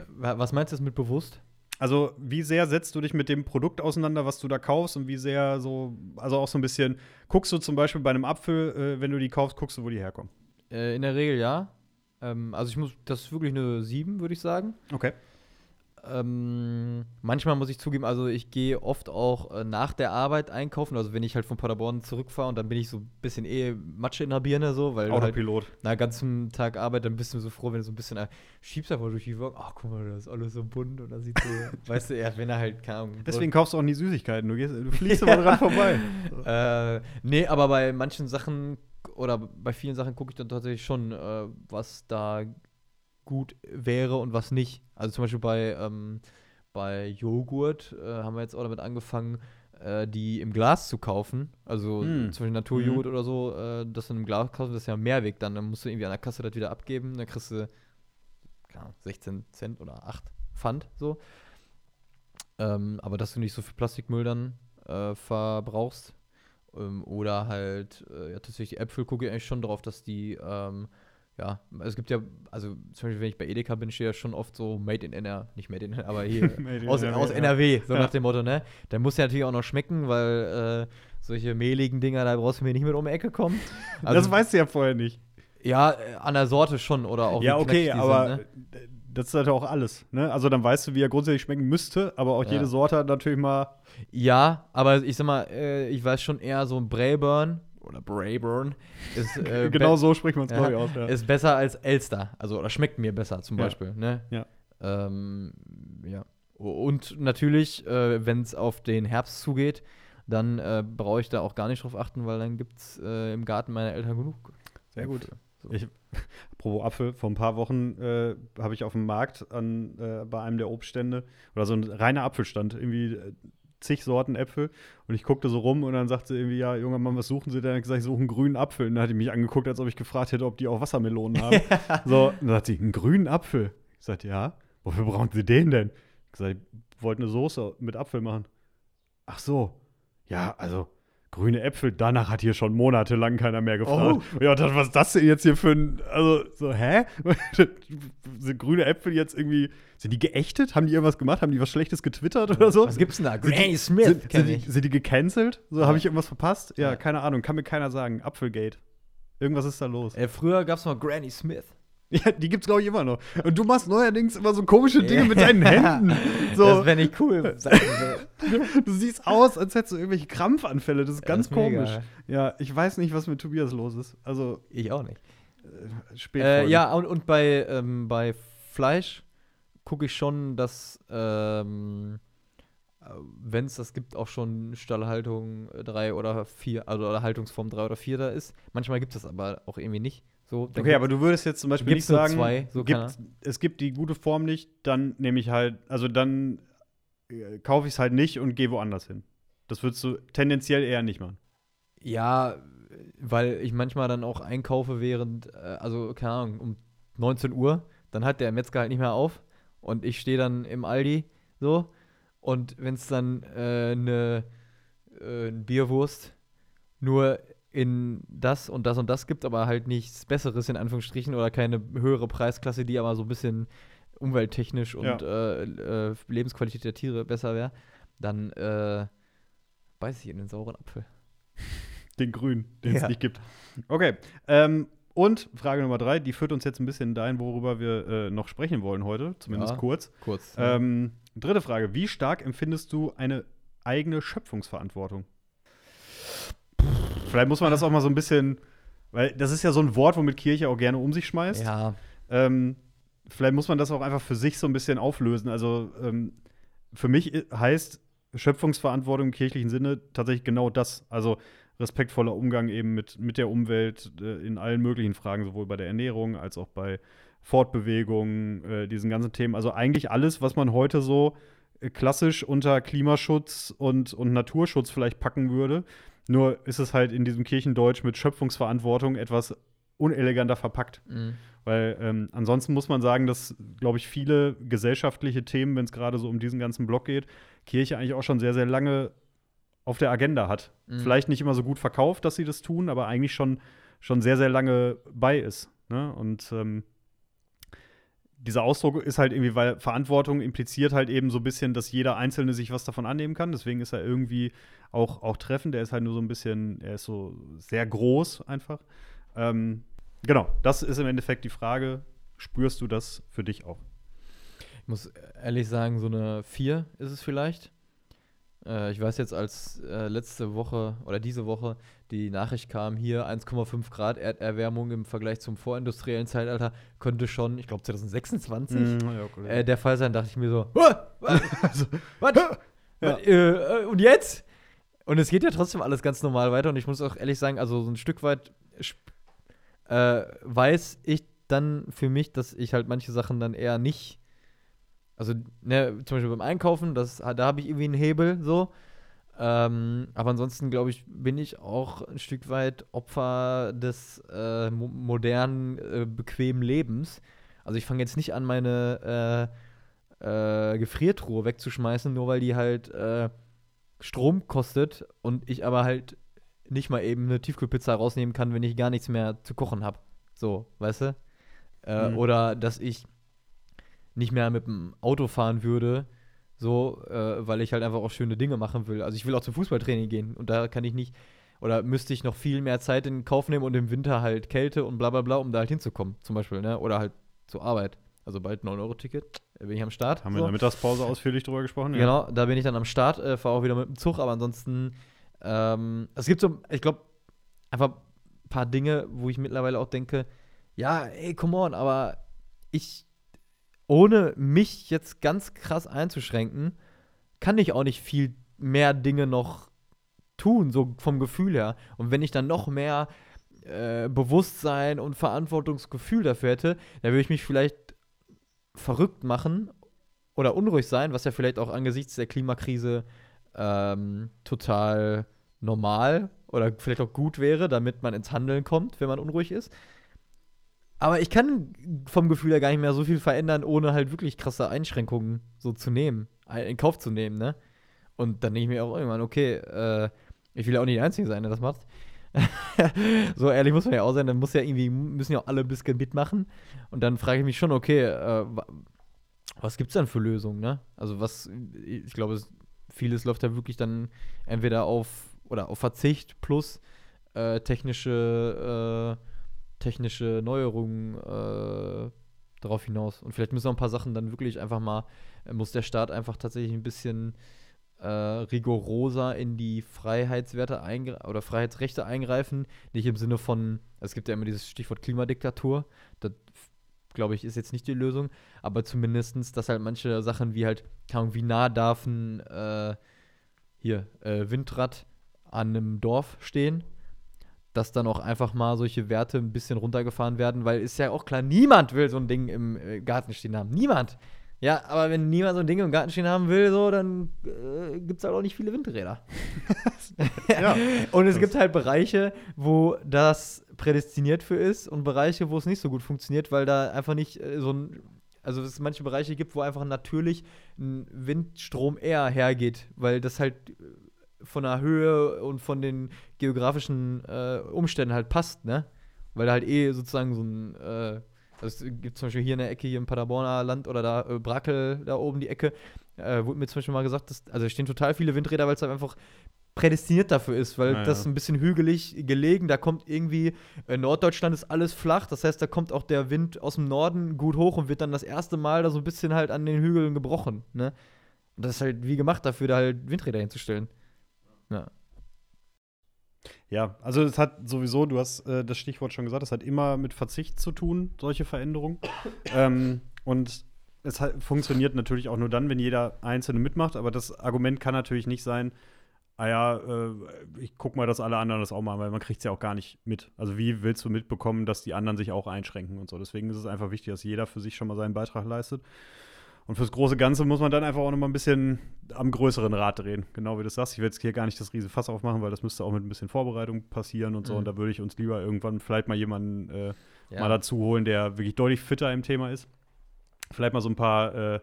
Speaker 1: Wa- Was meinst du mit bewusst?
Speaker 2: Also, wie sehr setzt du dich mit dem Produkt auseinander, was du da kaufst und wie sehr so, also auch so ein bisschen, guckst du zum Beispiel bei einem Apfel, äh, wenn du die kaufst, guckst du, wo die herkommen?
Speaker 1: Äh, in der Regel ja. Ähm, also ich muss, das ist wirklich eine 7, würde ich sagen.
Speaker 2: Okay.
Speaker 1: Ähm, manchmal muss ich zugeben, also ich gehe oft auch äh, nach der Arbeit einkaufen. Also wenn ich halt von Paderborn zurückfahre und dann bin ich so ein bisschen eh Matsche in der Birne so, weil halt
Speaker 2: Autopilot.
Speaker 1: nach ganzen Tag Arbeit, dann bist du so froh, wenn du so ein bisschen äh, schiebst einfach durch die Woche. Ach, guck mal, das ist alles so bunt und das sieht so, weißt du, ja, wenn er halt, Ahnung.
Speaker 2: Deswegen kaufst du auch nie Süßigkeiten. Du, gehst, du fliegst immer dran vorbei.
Speaker 1: äh, nee, aber bei manchen Sachen oder bei vielen Sachen gucke ich dann tatsächlich schon, äh, was da gut wäre und was nicht. Also zum Beispiel bei, ähm, bei Joghurt äh, haben wir jetzt auch damit angefangen, äh, die im Glas zu kaufen. Also
Speaker 2: Mm.
Speaker 1: zum Beispiel Naturjoghurt oder so, äh, das in einem Glas kaufen, das ist ja Mehrweg dann. Dann musst du irgendwie an der Kasse das wieder abgeben. Dann kriegst du keine Ahnung, 16 Cent oder 8 Pfand so. Ähm, aber dass du nicht so viel Plastikmüll dann äh, verbrauchst. Ähm, oder halt, äh, ja, tatsächlich die Äpfel gucke ich eigentlich schon drauf, dass die, ähm, ja, es gibt ja, also zum Beispiel, wenn ich bei Edeka bin, steht ja schon oft so Made in NRW, nicht Made in NRW, aber hier aus,
Speaker 2: NRW,
Speaker 1: aus. NRW, so
Speaker 2: Ja.
Speaker 1: nach dem Motto, ne? Der muss ja natürlich auch noch schmecken, weil äh, solche mehligen Dinger, da brauchst du mir nicht mit um die Ecke kommen.
Speaker 2: das weißt du ja vorher nicht.
Speaker 1: ja, äh, an der Sorte schon oder auch
Speaker 2: ja, okay, aber
Speaker 1: sind, ne?
Speaker 2: das ist halt auch alles. Ne? Also dann weißt du, wie er grundsätzlich schmecken müsste, aber auch
Speaker 1: Ja.
Speaker 2: jede Sorte hat natürlich mal.
Speaker 1: Ja, aber ich sag mal, äh, ich weiß schon eher so ein Brayburn oder Brayburn ist, äh,
Speaker 2: genau so spricht man es, glaube ich, aus. Ja.
Speaker 1: ist besser als Elster. Also, oder schmeckt mir besser zum
Speaker 2: Ja.
Speaker 1: Beispiel. Ne?
Speaker 2: Ja.
Speaker 1: Ähm, ja. Und natürlich, äh, wenn es auf den Herbst zugeht, dann äh, brauche ich da auch gar nicht drauf achten, weil dann gibt es äh, im Garten meiner Eltern genug.
Speaker 2: Sehr gut.
Speaker 1: So.
Speaker 2: Ich, apropos Apfel, vor ein paar Wochen äh, habe ich auf dem Markt an, äh, bei einem der Obststände oder so ein reiner Apfelstand, irgendwie äh, zig Sorten Äpfel und ich guckte so rum und dann sagte sie irgendwie, ja, junger Mann, was suchen Sie denn? Ich gesagt, ich suche einen grünen Apfel. Und dann hat die mich angeguckt, als ob ich gefragt hätte, ob die auch Wassermelonen haben. so, und dann sagt sie, einen grünen Apfel. Ich sagte, ja, wofür brauchen Sie den denn? Ich gesagt, ich wollte eine Soße mit Apfel machen. Ach so, ja, also grüne Äpfel, danach hat hier schon monatelang keiner mehr gefragt. Ja, das, was ist das denn jetzt hier für ein, also so, hä? sind grüne Äpfel jetzt irgendwie, sind die geächtet? Haben die irgendwas gemacht? Haben die was Schlechtes getwittert oder so?
Speaker 1: Was gibt's denn da? Granny Smith,
Speaker 2: Sind,
Speaker 1: kenn
Speaker 2: sind,
Speaker 1: ich.
Speaker 2: die, sind die gecancelt? So, habe ich irgendwas verpasst? Ja,
Speaker 1: Ja.
Speaker 2: keine Ahnung, kann mir keiner sagen. Apfelgate. Irgendwas ist da los.
Speaker 1: Äh, früher gab es mal Granny Smith.
Speaker 2: Ja, die gibt's, glaube ich, immer noch. Und du machst neuerdings immer so komische Dinge mit deinen Händen. So,
Speaker 1: Das wäre nicht cool. sagen
Speaker 2: du siehst aus, als hättest du irgendwelche Krampfanfälle. Das ist ganz
Speaker 1: das ist mega.
Speaker 2: komisch. Ja, ich weiß nicht, was mit Tobias los ist. Also,
Speaker 1: ich auch nicht.
Speaker 2: spät.
Speaker 1: Äh, ja, und, und bei, ähm, bei Fleisch gucke ich schon, dass, ähm, wenn es das gibt, auch schon Stallhaltung 3 oder 4, also oder Haltungsform 3 oder 4 da ist. Manchmal gibt es das aber auch irgendwie nicht. So,
Speaker 2: Okay, aber du würdest jetzt zum Beispiel nicht sagen,
Speaker 1: zwei, so
Speaker 2: gibt, es gibt die gute Form nicht, dann nehme ich halt, also dann äh, kaufe ich es halt nicht und gehe woanders hin. Das würdest du tendenziell eher nicht machen.
Speaker 1: Ja, weil ich manchmal dann auch einkaufe während, äh, also keine Ahnung, um 19 Uhr, dann hat der Metzger halt nicht mehr auf und ich stehe dann im Aldi so und wenn es dann äh, eine äh, eine Bierwurst nur in das und das und das gibt, aber halt nichts Besseres in Anführungsstrichen oder keine höhere Preisklasse, die aber so ein bisschen umwelttechnisch und
Speaker 2: Ja.
Speaker 1: äh, äh, Lebensqualität der Tiere besser wäre, dann äh, beiß ich in den sauren Apfel.
Speaker 2: Den grünen, den es
Speaker 1: Ja.
Speaker 2: nicht gibt. Okay. Ähm, und Frage Nummer drei, die führt uns jetzt ein bisschen dahin, worüber wir äh, noch sprechen wollen heute, zumindest
Speaker 1: Ja.
Speaker 2: kurz.
Speaker 1: Kurz.
Speaker 2: Ähm, dritte Frage, wie stark empfindest du eine eigene Schöpfungsverantwortung? Vielleicht muss man das auch mal so ein bisschen, weil das ist ja so ein Wort, womit Kirche auch gerne um sich schmeißt.
Speaker 1: ja,
Speaker 2: Ähm, vielleicht muss man das auch einfach für sich so ein bisschen auflösen. Also ähm, für mich heißt Schöpfungsverantwortung im kirchlichen Sinne tatsächlich genau das. Also respektvoller Umgang eben mit, mit der Umwelt äh, in allen möglichen Fragen, sowohl bei der Ernährung als auch bei Fortbewegung, äh, diesen ganzen Themen. Also eigentlich alles, was man heute so äh, klassisch unter Klimaschutz und, und Naturschutz vielleicht packen würde. Nur ist es halt in diesem Kirchendeutsch mit Schöpfungsverantwortung etwas uneleganter verpackt.
Speaker 1: mhm.
Speaker 2: Weil ähm, ansonsten muss man sagen, dass, glaube ich, viele gesellschaftliche Themen, wenn es gerade so um diesen ganzen Block geht, Kirche eigentlich auch schon sehr, sehr lange auf der Agenda hat.
Speaker 1: Mhm.
Speaker 2: Vielleicht nicht immer so gut verkauft, dass sie das tun, aber eigentlich schon, schon sehr, sehr lange bei ist. Ne? Und ähm, dieser Ausdruck ist halt irgendwie, weil Verantwortung impliziert halt eben so ein bisschen, dass jeder Einzelne sich was davon annehmen kann. Deswegen ist er irgendwie auch, auch treffend. Der ist halt nur so ein bisschen, er ist so sehr groß einfach. Ähm, genau, das ist im Endeffekt die Frage. Spürst du das für dich auch?
Speaker 1: Ich muss ehrlich sagen, so eine 4 ist es vielleicht. Äh, ich weiß jetzt, als äh, letzte Woche oder diese Woche die Nachricht kam, hier 1,5 Grad Erderwärmung im Vergleich zum vorindustriellen Zeitalter, könnte schon, ich glaube 2026, mm, ja, äh, der Fall sein, dachte ich mir so, was? also, was? Ja. Äh, und jetzt? Und es geht ja trotzdem alles ganz normal weiter und ich muss auch ehrlich sagen, also so ein Stück weit äh, weiß ich dann für mich, dass ich halt manche Sachen dann eher nicht also, ne, zum Beispiel beim Einkaufen, das, da habe ich irgendwie einen Hebel so. Ähm, aber ansonsten, glaube ich, bin ich auch ein Stück weit Opfer des äh, mo modernen, äh, bequemen Lebens. Also ich fange jetzt nicht an, meine äh, äh, Gefriertruhe wegzuschmeißen, nur weil die halt äh, Strom kostet und ich aber halt nicht mal eben eine Tiefkühlpizza rausnehmen kann, wenn ich gar nichts mehr zu kochen habe. So, weißt du? Äh, mhm. Oder dass ich nicht mehr mit dem Auto fahren würde, so, äh, weil ich halt einfach auch schöne Dinge machen will. Also ich will auch zum Fußballtraining gehen und da kann ich nicht, oder müsste ich noch viel mehr Zeit in Kauf nehmen und im Winter halt Kälte und bla bla bla, um da halt hinzukommen, zum Beispiel, ne? Oder halt zur Arbeit. Also bald 9-Euro-Ticket, bin ich am Start.
Speaker 2: Haben so. wir in der Mittagspause ausführlich drüber gesprochen?
Speaker 1: Ja. Genau, da bin ich dann am Start, äh, fahre auch wieder mit dem Zug, aber ansonsten, ähm, es gibt so, ich glaube, einfach ein paar Dinge, wo ich mittlerweile auch denke, ja, ey, come on, aber ich ohne mich jetzt ganz krass einzuschränken, kann ich auch nicht viel mehr Dinge noch tun, so vom Gefühl her. Und wenn ich dann noch mehr äh, Bewusstsein und Verantwortungsgefühl dafür hätte, dann würde ich mich vielleicht verrückt machen oder unruhig sein, was ja vielleicht auch angesichts der Klimakrise ähm, total normal oder vielleicht auch gut wäre, damit man ins Handeln kommt, wenn man unruhig ist. Aber ich kann vom Gefühl her gar nicht mehr so viel verändern, ohne halt wirklich krasse Einschränkungen so zu nehmen, in Kauf zu nehmen, ne? Und dann denke ich mir auch irgendwann, okay, äh, ich will ja auch nicht der Einzige sein, der das macht. so ehrlich muss man ja auch sein, dann muss ja irgendwie, müssen ja auch alle ein bisschen mitmachen. Und dann frage ich mich schon, okay, äh, was gibt's dann für Lösungen, ne? Also was, ich glaube, vieles läuft ja wirklich dann entweder auf oder auf Verzicht plus äh, technische äh, technische Neuerungen äh, darauf hinaus. Und vielleicht müssen auch ein paar Sachen dann wirklich einfach mal, äh, muss der Staat einfach tatsächlich ein bisschen äh, rigoroser in die Freiheitswerte oder Freiheitsrechte eingreifen. Nicht im Sinne von, es gibt ja immer dieses Stichwort Klimadiktatur. Das glaube ich, ist jetzt nicht die Lösung, aber zumindest, dass halt manche Sachen wie halt, wie nah darf ein äh, hier, äh, Windrad an einem Dorf stehen dass dann auch einfach mal solche Werte ein bisschen runtergefahren werden, weil ist ja auch klar, niemand will so ein Ding im äh, Garten stehen haben. Niemand. Ja, aber wenn niemand so ein Ding im Garten stehen haben will, so, dann äh, gibt es halt auch nicht viele Windräder. ja, und es gibt halt Bereiche, wo das prädestiniert für ist und Bereiche, wo es nicht so gut funktioniert, weil da einfach nicht äh, so ein also es manche Bereiche gibt, wo einfach natürlich ein Windstrom eher hergeht, weil das halt von der Höhe und von den geografischen äh, Umständen halt passt, ne? Weil da halt eh sozusagen so ein, äh, also es gibt zum Beispiel hier in der Ecke, hier im Paderborner Land oder da äh, Brackel, da oben die Ecke, äh, wurde mir zum Beispiel mal gesagt, dass, also stehen total viele Windräder, weil es halt einfach prädestiniert dafür ist, weil ja, das ein bisschen hügelig gelegen, da kommt irgendwie, in Norddeutschland ist alles flach, das heißt, da kommt auch der Wind aus dem Norden gut hoch und wird dann das erste Mal da so ein bisschen halt an den Hügeln gebrochen, ne? Und das ist halt wie gemacht dafür, da halt Windräder hinzustellen. Ja.
Speaker 2: Ja, also es hat sowieso, du hast äh, das Stichwort schon gesagt, es hat immer mit Verzicht zu tun, solche Veränderungen. ähm, und es hat, funktioniert natürlich auch nur dann, wenn jeder Einzelne mitmacht, aber das Argument kann natürlich nicht sein, ah ja, äh, ich guck mal, dass alle anderen das auch machen, weil man kriegt es ja auch gar nicht mit. Also wie willst du mitbekommen, dass die anderen sich auch einschränken und so. Deswegen ist es einfach wichtig, dass jeder für sich schon mal seinen Beitrag leistet. Und fürs große Ganze muss man dann einfach auch noch mal ein bisschen am größeren Rad drehen. Genau wie du sagst. Ich will jetzt hier gar nicht das riese Fass aufmachen, weil das müsste auch mit ein bisschen Vorbereitung passieren und so. Mhm. Und da würde ich uns lieber irgendwann vielleicht mal jemanden äh, ja. mal dazu holen, der wirklich deutlich fitter im Thema ist. Vielleicht mal so ein paar, äh,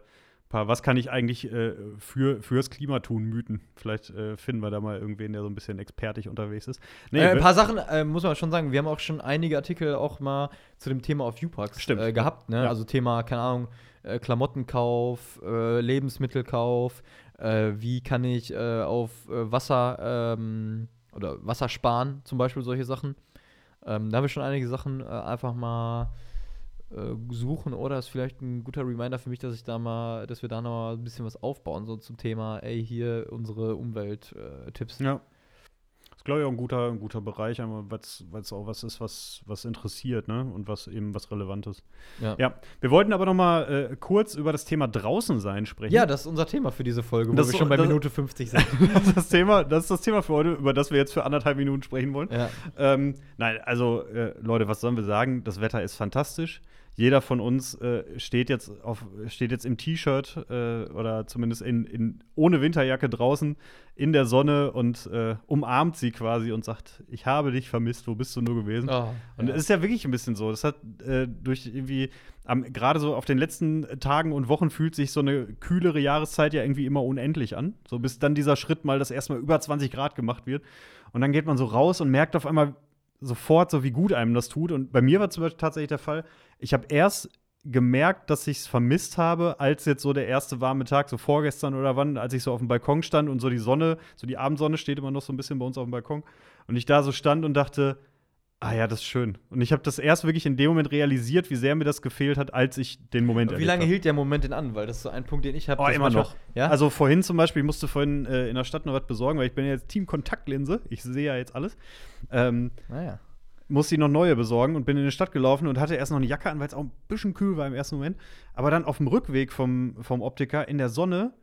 Speaker 2: paar, was kann ich eigentlich äh, für, fürs Klima tun, Mythen. Vielleicht äh, finden wir da mal irgendwen, der so ein bisschen expertig unterwegs ist.
Speaker 1: Nee, äh, ein paar Sachen äh, muss man schon sagen. Wir haben auch schon einige Artikel auch mal zu dem Thema auf Upax äh, gehabt. Ne? Ja. Also Thema, keine Ahnung, äh, Klamottenkauf, Lebensmittelkauf. wie kann ich auf Wasser ähm, oder Wasser sparen, zum Beispiel solche Sachen. Ähm, da haben wir schon einige Sachen einfach mal äh, suchen oder ist vielleicht ein guter Reminder für mich, dass ich da mal, dass wir da noch ein bisschen was aufbauen, so zum Thema, ey, hier unsere Umwelttipps.
Speaker 2: ja. Das ist, glaube ich, auch ein guter, ein guter Bereich, weil es auch was ist, was, was interessiert, ne? Und was eben was Relevantes. Ja. ja. Wir wollten aber noch mal äh, kurz über das Thema draußen sein sprechen.
Speaker 1: Ja, das ist unser Thema für diese Folge, wo das wir schon bei das, Minute 50 sind.
Speaker 2: das, ist das, Thema, das ist das Thema für heute, über das wir jetzt für anderthalb Minuten sprechen wollen. Ja. Ähm, nein, also äh, Leute, was sollen wir sagen? Das Wetter ist fantastisch jeder von uns äh, steht, jetzt auf, steht jetzt im T-Shirt äh, oder zumindest in, in, ohne Winterjacke draußen in der Sonne und äh, umarmt sie quasi und sagt, ich habe dich vermisst, wo bist du nur gewesen? Oh, und es ist ja wirklich ein bisschen so. Das hat äh, durch irgendwie, gerade so auf den letzten Tagen und Wochen fühlt sich so eine kühlere Jahreszeit ja irgendwie immer unendlich an. So bis dann dieser Schritt mal, dass erstmal über 20 Grad gemacht wird. Und dann geht man so raus und merkt auf einmal, sofort so, wie gut einem das tut. Und bei mir war zum Beispiel tatsächlich der Fall, ich habe erst gemerkt, dass ich es vermisst habe, als jetzt so der erste warme Tag, so vorgestern oder wann, als ich so auf dem Balkon stand und so die Sonne, so die Abendsonne steht immer noch so ein bisschen bei uns auf dem Balkon. Und ich da so stand und dachte, Ah ja, das ist schön. Und ich habe das erst wirklich in dem Moment realisiert, wie sehr mir das gefehlt hat, als ich den Moment
Speaker 1: Wie lange hab. hielt der Moment denn an? Weil das ist so ein Punkt, den ich habe.
Speaker 2: Oh, immer noch. Ja? Also vorhin zum Beispiel, ich musste vorhin äh, in der Stadt noch was besorgen, weil ich bin ja jetzt Team Kontaktlinse. Ich sehe ja jetzt alles. Ähm, naja. Musste ich noch neue besorgen und bin in die Stadt gelaufen und hatte erst noch eine Jacke an, weil es auch ein bisschen kühl war im ersten Moment. Aber dann auf dem Rückweg vom, vom Optiker in der Sonne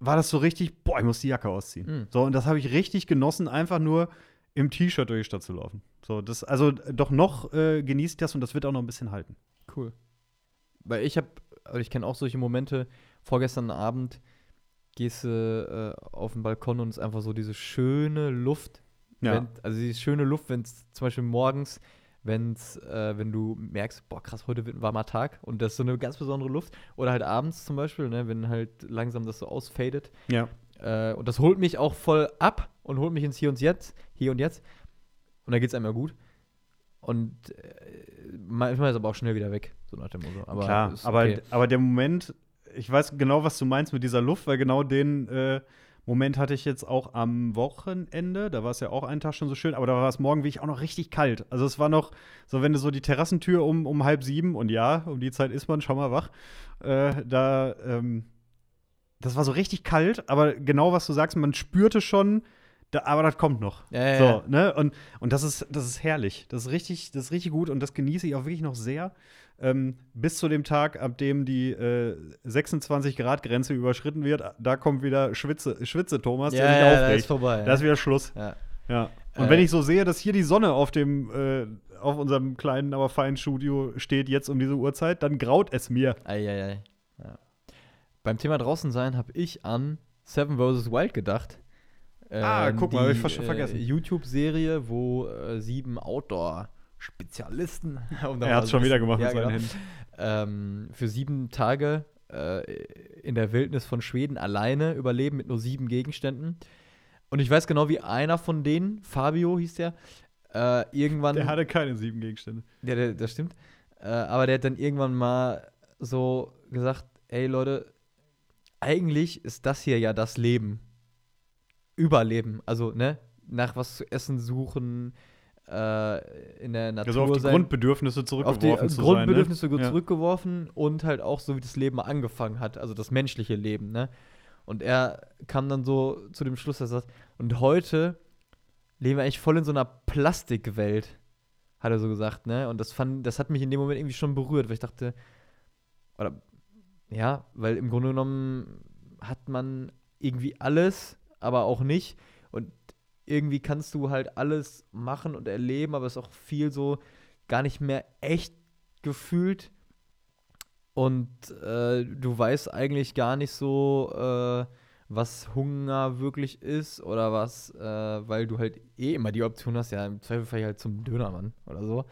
Speaker 2: war das so richtig, boah, ich muss die Jacke ausziehen. Mhm. So, und das habe ich richtig genossen, einfach nur im T-Shirt durch die Stadt zu laufen. So, das, also doch noch äh, genießt das und das wird auch noch ein bisschen halten.
Speaker 1: Cool. Weil ich habe, also ich kenne auch solche Momente, vorgestern Abend gehst du äh, auf den Balkon und es ist einfach so diese schöne Luft ja. Wenn, also die schöne Luft, wenn es zum Beispiel morgens, wenn's, äh, wenn du merkst, boah, krass, heute wird ein warmer Tag und das ist so eine ganz besondere Luft. Oder halt abends zum Beispiel, ne, wenn halt langsam das so ausfadet.
Speaker 2: Ja.
Speaker 1: Äh, und das holt mich auch voll ab und holt mich ins Hier und Jetzt, hier und jetzt. Und da geht es einem ja gut. Und äh, manchmal ist aber auch schnell wieder weg, so nach dem Motto.
Speaker 2: Aber Klar, okay. aber, aber der Moment, ich weiß genau, was du meinst mit dieser Luft, weil genau den äh, Moment hatte ich jetzt auch am Wochenende. Da war es ja auch einen Tag schon so schön, aber da war es morgen wirklich auch noch richtig kalt. Also es war noch so, wenn du so die Terrassentür um, um halb sieben und ja, um die Zeit ist man schon mal wach, äh, da, ähm, das war so richtig kalt, aber genau was du sagst, man spürte schon, da, aber das kommt noch. Ja, ja, so, ne? Und, und das ist, das ist herrlich. Das ist richtig, das ist richtig gut und das genieße ich auch wirklich noch sehr. Ähm, bis zu dem Tag, ab dem die äh, 26-Grad-Grenze überschritten wird, da kommt wieder Schwitze, Schwitze Thomas,
Speaker 1: ja, der sich ja, aufregt. Da ist vorbei.
Speaker 2: Da ist wieder Schluss. Ja. Und äh. wenn ich so sehe, dass hier die Sonne auf dem äh, auf unserem kleinen, aber feinen Studio steht jetzt um diese Uhrzeit, dann graut es mir.
Speaker 1: Eieiei. Ja. Beim Thema draußen sein habe ich an Seven vs. Wild gedacht.
Speaker 2: Ah, guck mal, habe ich fast schon vergessen.
Speaker 1: YouTube-Serie, wo äh, sieben Outdoor- Spezialisten.
Speaker 2: Um er hat es schon wieder gemacht ja, mit seinen genau.
Speaker 1: Ähm, für sieben Tage äh, in der Wildnis von Schweden alleine überleben mit nur sieben Gegenständen. Und ich weiß genau, wie einer von denen, Fabio hieß der, äh, irgendwann.
Speaker 2: Der hatte keine sieben Gegenstände.
Speaker 1: Ja, der, das stimmt. Äh, aber der hat dann irgendwann mal so gesagt: Ey Leute, eigentlich ist das hier ja das Leben. Überleben. Also, ne? Nach was zu essen suchen, äh, in der Natur.
Speaker 2: Also auf die sein, Grundbedürfnisse zurückgeworfen
Speaker 1: auf die Grundbedürfnisse sein, ne? zurückgeworfen ja. und halt auch so, wie das Leben angefangen hat, also das menschliche Leben, ne? Und er kam dann so zu dem Schluss, dass er sagt, und heute leben wir eigentlich voll in so einer Plastikwelt, hat er so gesagt, ne? Und das fand, das hat mich in dem Moment irgendwie schon berührt, weil ich dachte, oder ja, weil im Grunde genommen hat man irgendwie alles, aber auch nicht. Und irgendwie kannst du halt alles machen und erleben, aber es ist auch viel so gar nicht mehr echt gefühlt. Und äh, du weißt eigentlich gar nicht so, äh, was Hunger wirklich ist oder was, äh, weil du halt eh immer die Option hast, ja, im Zweifelsfall halt zum Dönermann oder so.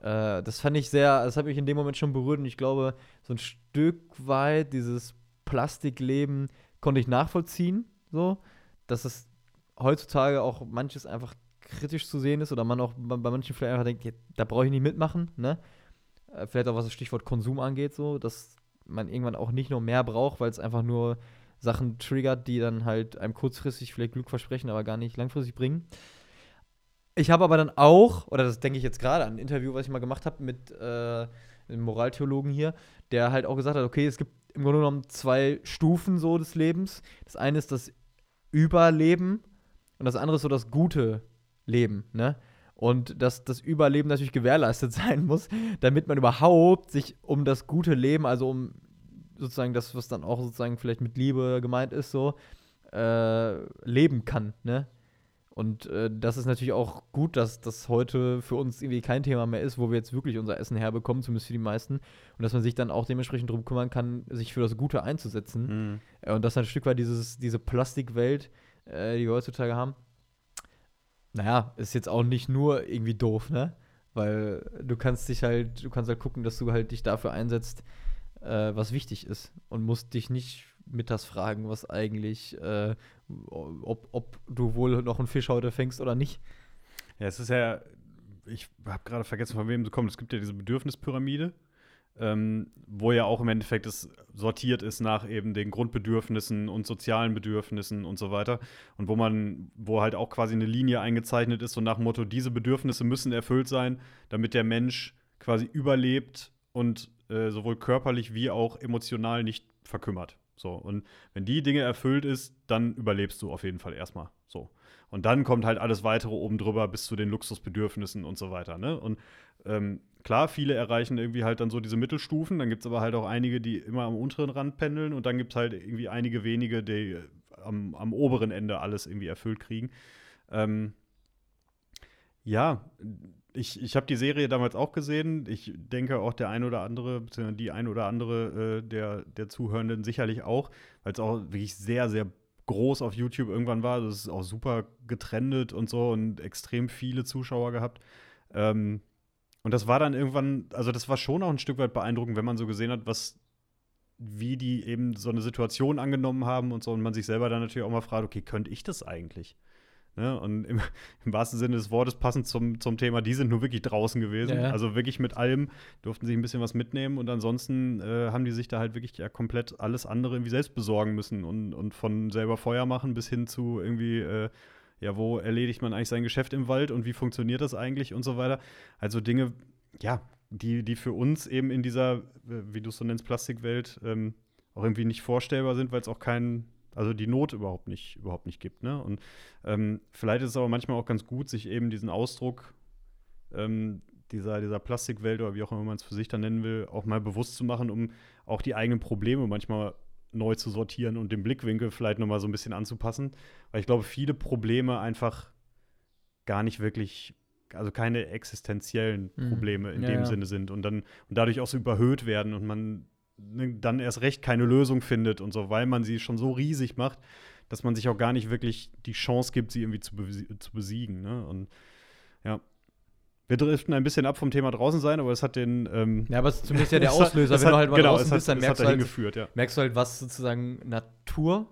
Speaker 1: Äh, das fand ich sehr, das hat mich in dem Moment schon berührt und ich glaube, so ein Stück weit dieses Plastikleben konnte ich nachvollziehen, so, dass es heutzutage auch manches einfach kritisch zu sehen ist oder man auch bei, bei manchen vielleicht einfach denkt, ja, da brauche ich nicht mitmachen, ne? Äh, vielleicht auch was das Stichwort Konsum angeht, so, dass man irgendwann auch nicht nur mehr braucht, weil es einfach nur Sachen triggert, die dann halt einem kurzfristig vielleicht Glück versprechen, aber gar nicht langfristig bringen. Ich habe aber dann auch, oder das denke ich jetzt gerade an ein Interview, was ich mal gemacht habe mit äh, einem Moraltheologen hier, der halt auch gesagt hat, okay, es gibt im Grunde genommen zwei Stufen so des Lebens. Das eine ist das Überleben und das andere ist so das gute Leben, ne? Und dass das Überleben natürlich gewährleistet sein muss, damit man überhaupt sich um das gute Leben, also um sozusagen das, was dann auch sozusagen vielleicht mit Liebe gemeint ist, so, äh, leben kann, ne? Und äh, das ist natürlich auch gut, dass das heute für uns irgendwie kein Thema mehr ist, wo wir jetzt wirklich unser Essen herbekommen, zumindest für die meisten. Und dass man sich dann auch dementsprechend darum kümmern kann, sich für das Gute einzusetzen.
Speaker 2: Mhm.
Speaker 1: Äh, und das ist ein Stück weit dieses, diese Plastikwelt, äh, die wir heutzutage haben. Naja, ist jetzt auch nicht nur irgendwie doof, ne? Weil du kannst dich halt, du kannst halt gucken, dass du halt dich dafür einsetzt, äh, was wichtig ist. Und musst dich nicht mittags fragen, was eigentlich, äh, ob, ob du wohl noch einen Fisch heute fängst oder nicht.
Speaker 2: Ja, es ist ja, ich habe gerade vergessen, von wem es kommt. Es gibt ja diese Bedürfnispyramide, ähm, wo ja auch im Endeffekt es sortiert ist nach eben den Grundbedürfnissen und sozialen Bedürfnissen und so weiter. Und wo man, wo halt auch quasi eine Linie eingezeichnet ist, so nach dem Motto, diese Bedürfnisse müssen erfüllt sein, damit der Mensch quasi überlebt und äh, sowohl körperlich wie auch emotional nicht verkümmert. So, und wenn die Dinge erfüllt ist, dann überlebst du auf jeden Fall erstmal. So. Und dann kommt halt alles weitere oben drüber bis zu den Luxusbedürfnissen und so weiter. Ne? Und ähm, klar, viele erreichen irgendwie halt dann so diese Mittelstufen. Dann gibt es aber halt auch einige, die immer am unteren Rand pendeln. Und dann gibt es halt irgendwie einige wenige, die äh, am, am oberen Ende alles irgendwie erfüllt kriegen. Ähm, ja, ich, ich habe die Serie damals auch gesehen. Ich denke auch der ein oder andere, beziehungsweise die ein oder andere äh, der, der Zuhörenden sicherlich auch, weil es auch wirklich sehr, sehr groß auf YouTube irgendwann war. Das ist auch super getrendet und so und extrem viele Zuschauer gehabt. Ähm, und das war dann irgendwann, also das war schon auch ein Stück weit beeindruckend, wenn man so gesehen hat, was, wie die eben so eine Situation angenommen haben und so und man sich selber dann natürlich auch mal fragt, okay, könnte ich das eigentlich? Ne? Und im, im, wahrsten Sinne des Wortes passend zum, zum Thema, die sind nur wirklich draußen gewesen.
Speaker 1: Ja, ja.
Speaker 2: Also wirklich mit allem durften sich ein bisschen was mitnehmen und ansonsten äh, haben die sich da halt wirklich ja komplett alles andere irgendwie selbst besorgen müssen und, und von selber Feuer machen bis hin zu irgendwie, äh, ja, wo erledigt man eigentlich sein Geschäft im Wald und wie funktioniert das eigentlich und so weiter. Also Dinge, ja, die, die für uns eben in dieser, äh, wie du es so nennst, Plastikwelt ähm, auch irgendwie nicht vorstellbar sind, weil es auch keinen also die Not überhaupt nicht, überhaupt nicht gibt. Ne? Und ähm, vielleicht ist es aber manchmal auch ganz gut, sich eben diesen Ausdruck ähm, dieser, dieser Plastikwelt oder wie auch immer man es für sich dann nennen will, auch mal bewusst zu machen, um auch die eigenen Probleme manchmal neu zu sortieren und den Blickwinkel vielleicht nochmal so ein bisschen anzupassen. Weil ich glaube, viele Probleme einfach gar nicht wirklich, also keine existenziellen
Speaker 1: Mhm.
Speaker 2: Probleme in
Speaker 1: Ja,
Speaker 2: dem
Speaker 1: ja.
Speaker 2: Sinne sind und dann und dadurch auch so überhöht werden und man dann erst recht keine Lösung findet und so, weil man sie schon so riesig macht, dass man sich auch gar nicht wirklich die Chance gibt, sie irgendwie zu, besie zu besiegen. Ne? Und ja. Wir driften ein bisschen ab vom Thema draußen sein, aber es hat den. Ähm,
Speaker 1: Ja, aber es ist zumindest ja der
Speaker 2: hat-
Speaker 1: Auslöser. Wenn du halt mal
Speaker 2: genau,
Speaker 1: draußen
Speaker 2: hat,
Speaker 1: bist, dann merkst
Speaker 2: hat
Speaker 1: du, halt,
Speaker 2: geführt, ja.
Speaker 1: merkst du halt, was sozusagen Natur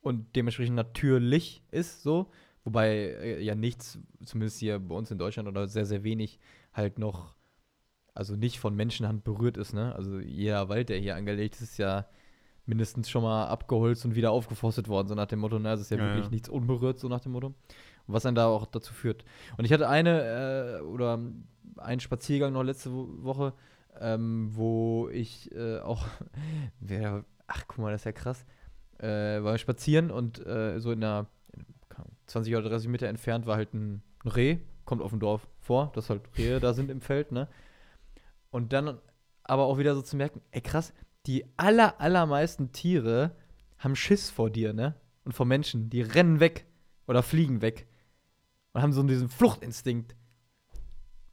Speaker 1: und dementsprechend natürlich ist, so. Wobei äh, ja nichts, zumindest hier bei uns in Deutschland oder sehr, sehr wenig, halt noch, also nicht von Menschenhand berührt ist, ne? Also jeder Wald, der hier angelegt ist, ist ja mindestens schon mal abgeholzt und wieder aufgeforstet worden, so nach dem Motto, ne? Es ist ja,
Speaker 2: Ja,
Speaker 1: wirklich
Speaker 2: ja.
Speaker 1: nichts unberührt, so nach dem Motto. Was dann da auch dazu führt. Und ich hatte eine, äh, oder einen Spaziergang noch letzte Wo Woche, ähm, wo ich äh, auch, wer, ach guck mal, das ist ja krass, äh, war spazieren und äh, so in einer, keine Ahnung, 20 oder 30 Meter entfernt war halt ein, ein Reh, kommt auf dem Dorf vor, dass halt Rehe da sind im Feld, ne? Und dann aber auch wieder so zu merken, ey krass, die aller, allermeisten Tiere haben Schiss vor dir, ne? Und vor Menschen, die rennen weg oder fliegen weg und haben so diesen Fluchtinstinkt,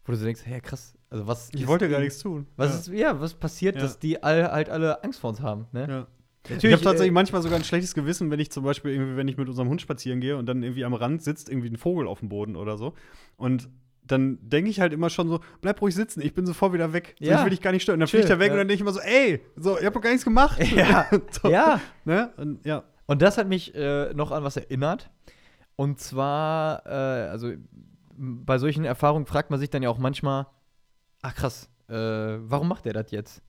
Speaker 1: wo du so denkst, hey krass, also was
Speaker 2: Ich wollte gar nichts tun.
Speaker 1: was
Speaker 2: ja.
Speaker 1: ist, ja, was passiert,
Speaker 2: Ja.
Speaker 1: dass die all, halt alle Angst vor uns haben, ne?
Speaker 2: Ja.
Speaker 1: Natürlich,
Speaker 2: ich habe tatsächlich
Speaker 1: äh,
Speaker 2: manchmal sogar ein schlechtes Gewissen, wenn ich zum Beispiel irgendwie, wenn ich mit unserem Hund spazieren gehe und dann irgendwie am Rand sitzt irgendwie ein Vogel auf dem Boden oder so. Und dann denke ich halt immer schon so, bleib ruhig sitzen, ich bin sofort wieder weg. So,
Speaker 1: Ja.
Speaker 2: ich will dich gar nicht stören. Und dann fliegt er weg
Speaker 1: ja.
Speaker 2: und dann denke ich immer so, ey, so, ich habe doch gar nichts gemacht.
Speaker 1: Ja.
Speaker 2: so,
Speaker 1: Ja.
Speaker 2: Ne? Und, ja.
Speaker 1: Und das hat mich äh, noch an was erinnert. Und zwar, äh, also bei solchen Erfahrungen fragt man sich dann ja auch manchmal, ach krass, äh, warum macht er das jetzt?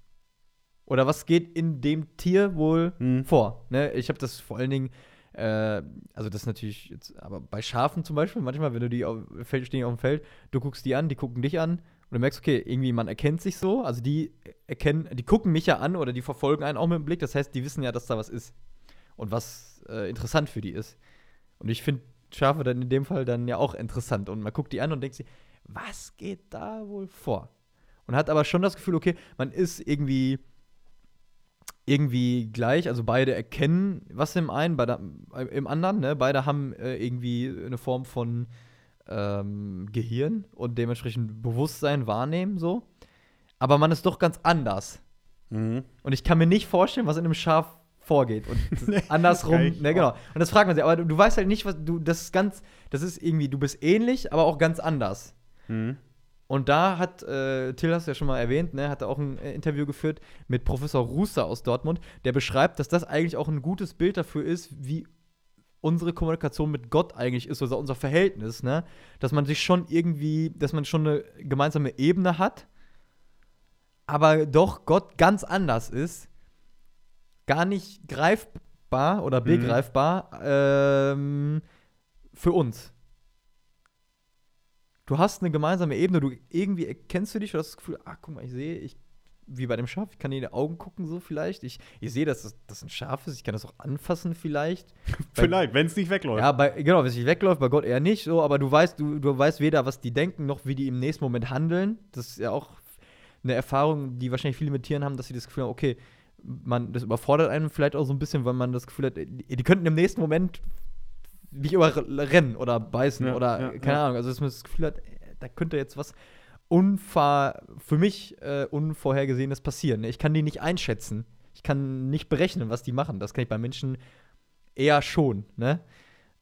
Speaker 1: Oder was geht in dem Tier wohl
Speaker 2: Hm.
Speaker 1: vor? Ne? Ich habe das vor allen Dingen, äh, also das ist natürlich jetzt, aber bei Schafen zum Beispiel, manchmal, wenn du die auf, stehen auf dem Feld, du guckst die an, die gucken dich an und du merkst, okay, irgendwie man erkennt sich so, also die erkennen, die gucken mich ja an oder die verfolgen einen auch mit dem Blick, das heißt, die wissen ja, dass da was ist und was äh, interessant für die ist. Und ich finde Schafe dann in dem Fall dann ja auch interessant und man guckt die an und denkt sich, was geht da wohl vor? Und hat aber schon das Gefühl, okay, man ist irgendwie irgendwie gleich, also beide erkennen was im einen, beide, äh, im anderen, ne? Beide haben äh, irgendwie eine Form von ähm, Gehirn und dementsprechend Bewusstsein wahrnehmen, so. Aber man ist doch ganz anders.
Speaker 2: Mhm.
Speaker 1: Und ich kann mir nicht vorstellen, was in einem Schaf vorgeht. Und andersrum, ne, genau. Und das fragt man sich, aber du, du weißt halt nicht, was du, das ist ganz, das ist irgendwie, du bist ähnlich, aber auch ganz anders.
Speaker 2: Mhm.
Speaker 1: Und da hat, äh, Till hast du ja schon mal erwähnt, ne, hat er auch ein äh, Interview geführt mit Professor Ruster aus Dortmund, der beschreibt, dass das eigentlich auch ein gutes Bild dafür ist, wie unsere Kommunikation mit Gott eigentlich ist, also unser Verhältnis, ne? Dass man sich schon irgendwie, dass man schon eine gemeinsame Ebene hat, aber doch Gott ganz anders ist, gar nicht greifbar oder
Speaker 2: Mhm.
Speaker 1: begreifbar ähm, für uns. Du hast eine gemeinsame Ebene, du irgendwie erkennst du dich, du hast das Gefühl, ah, guck mal, ich sehe, ich, wie bei dem Schaf, ich kann in die Augen gucken, so vielleicht. Ich, ich sehe, dass das, das ein Schaf ist, ich kann das auch anfassen, vielleicht.
Speaker 2: Vielleicht, wenn es nicht wegläuft.
Speaker 1: Ja, bei, genau, wenn es nicht wegläuft, bei Gott eher nicht, so, aber du weißt, du, du weißt weder, was die denken, noch wie die im nächsten Moment handeln. Das ist ja auch eine Erfahrung, die wahrscheinlich viele mit Tieren haben, dass sie das Gefühl haben, okay, man, das überfordert einen vielleicht auch so ein bisschen, weil man das Gefühl hat, die könnten im nächsten Moment mich überrennen oder beißen
Speaker 2: Ja,
Speaker 1: oder
Speaker 2: ja,
Speaker 1: keine. Ahnung. Also, dass man das Gefühl hat, äh, da könnte jetzt was unver für mich äh, Unvorhergesehenes passieren. Ich kann die nicht einschätzen. Ich kann nicht berechnen, was die machen. Das kann ich bei Menschen eher schon, ne?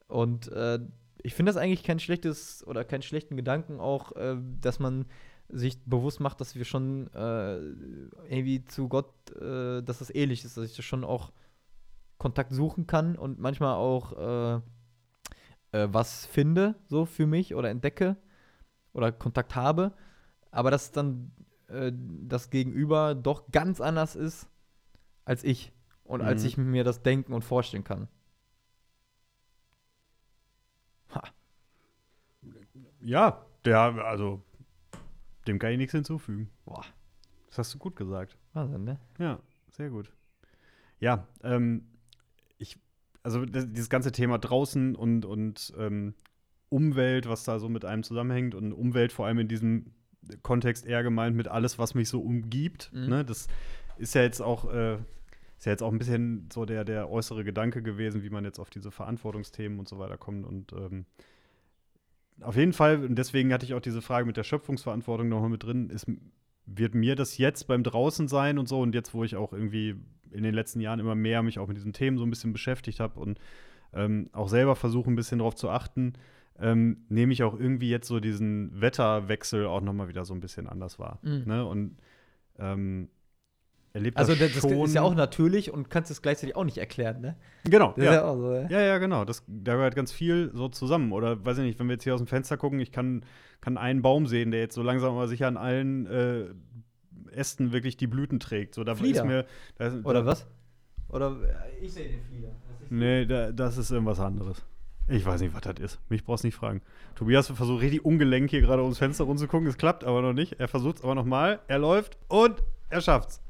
Speaker 1: Und äh, ich finde das eigentlich kein schlechtes oder keinen schlechten Gedanken auch, äh, dass man sich bewusst macht, dass wir schon äh, irgendwie zu Gott, äh, dass das ähnlich ist, dass ich da schon auch Kontakt suchen kann und manchmal auch äh, was finde, so für mich oder entdecke oder Kontakt habe, aber dass dann äh, das Gegenüber doch ganz anders ist als ich und als
Speaker 2: Mhm.
Speaker 1: ich mir das denken und vorstellen kann. Ha.
Speaker 2: Ja, der, also, dem kann ich nichts hinzufügen.
Speaker 1: Boah,
Speaker 2: Das hast du gut gesagt.
Speaker 1: Wahnsinn, ne?
Speaker 2: Ja, sehr gut. Ja, ähm, ich, also das, dieses ganze Thema draußen und, und ähm, Umwelt, was da so mit einem zusammenhängt und Umwelt vor allem in diesem Kontext eher gemeint mit alles, was mich so umgibt.
Speaker 1: Mhm.
Speaker 2: Ne? Das ist ja jetzt auch, äh, ist ja jetzt auch ein bisschen so der, der äußere Gedanke gewesen, wie man jetzt auf diese Verantwortungsthemen und so weiter kommt. Und ähm, auf jeden Fall, und deswegen hatte ich auch diese Frage mit der Schöpfungsverantwortung nochmal mit drin, ist, wird mir das jetzt beim draußen sein und so und jetzt, wo ich auch irgendwie in den letzten Jahren immer mehr mich auch mit diesen Themen so ein bisschen beschäftigt habe und ähm, auch selber versuche ein bisschen darauf zu achten, ähm, nehme ich auch irgendwie jetzt so diesen Wetterwechsel auch noch mal wieder so ein bisschen anders wahr.
Speaker 1: Mhm.
Speaker 2: Ne? Und ähm, erlebt
Speaker 1: Also,
Speaker 2: das
Speaker 1: das, das
Speaker 2: schon.
Speaker 1: ist ja auch natürlich und kannst es gleichzeitig auch nicht erklären, ne?
Speaker 2: genau,
Speaker 1: Das
Speaker 2: ja.
Speaker 1: ja so, ne?
Speaker 2: Ja, ja, genau. Das, da gehört ganz viel so zusammen. Oder weiß ich nicht, wenn wir jetzt hier aus dem Fenster gucken, ich kann, kann einen Baum sehen, der jetzt so langsam aber sicher an allen äh, Ästen wirklich die Blüten trägt. So, da
Speaker 1: Flieder.
Speaker 2: ist mir. Da, ist-
Speaker 1: Oder was? Oder äh, ich sehe den Flieder. Das
Speaker 2: Nee, da, das ist irgendwas anderes. Ich weiß nicht, was das ist. Mich brauchst nicht fragen. Tobias versucht richtig ungelenk hier gerade ums Fenster rumzugucken. Es klappt aber noch nicht. Er versucht es aber nochmal. Er läuft und er schafft's.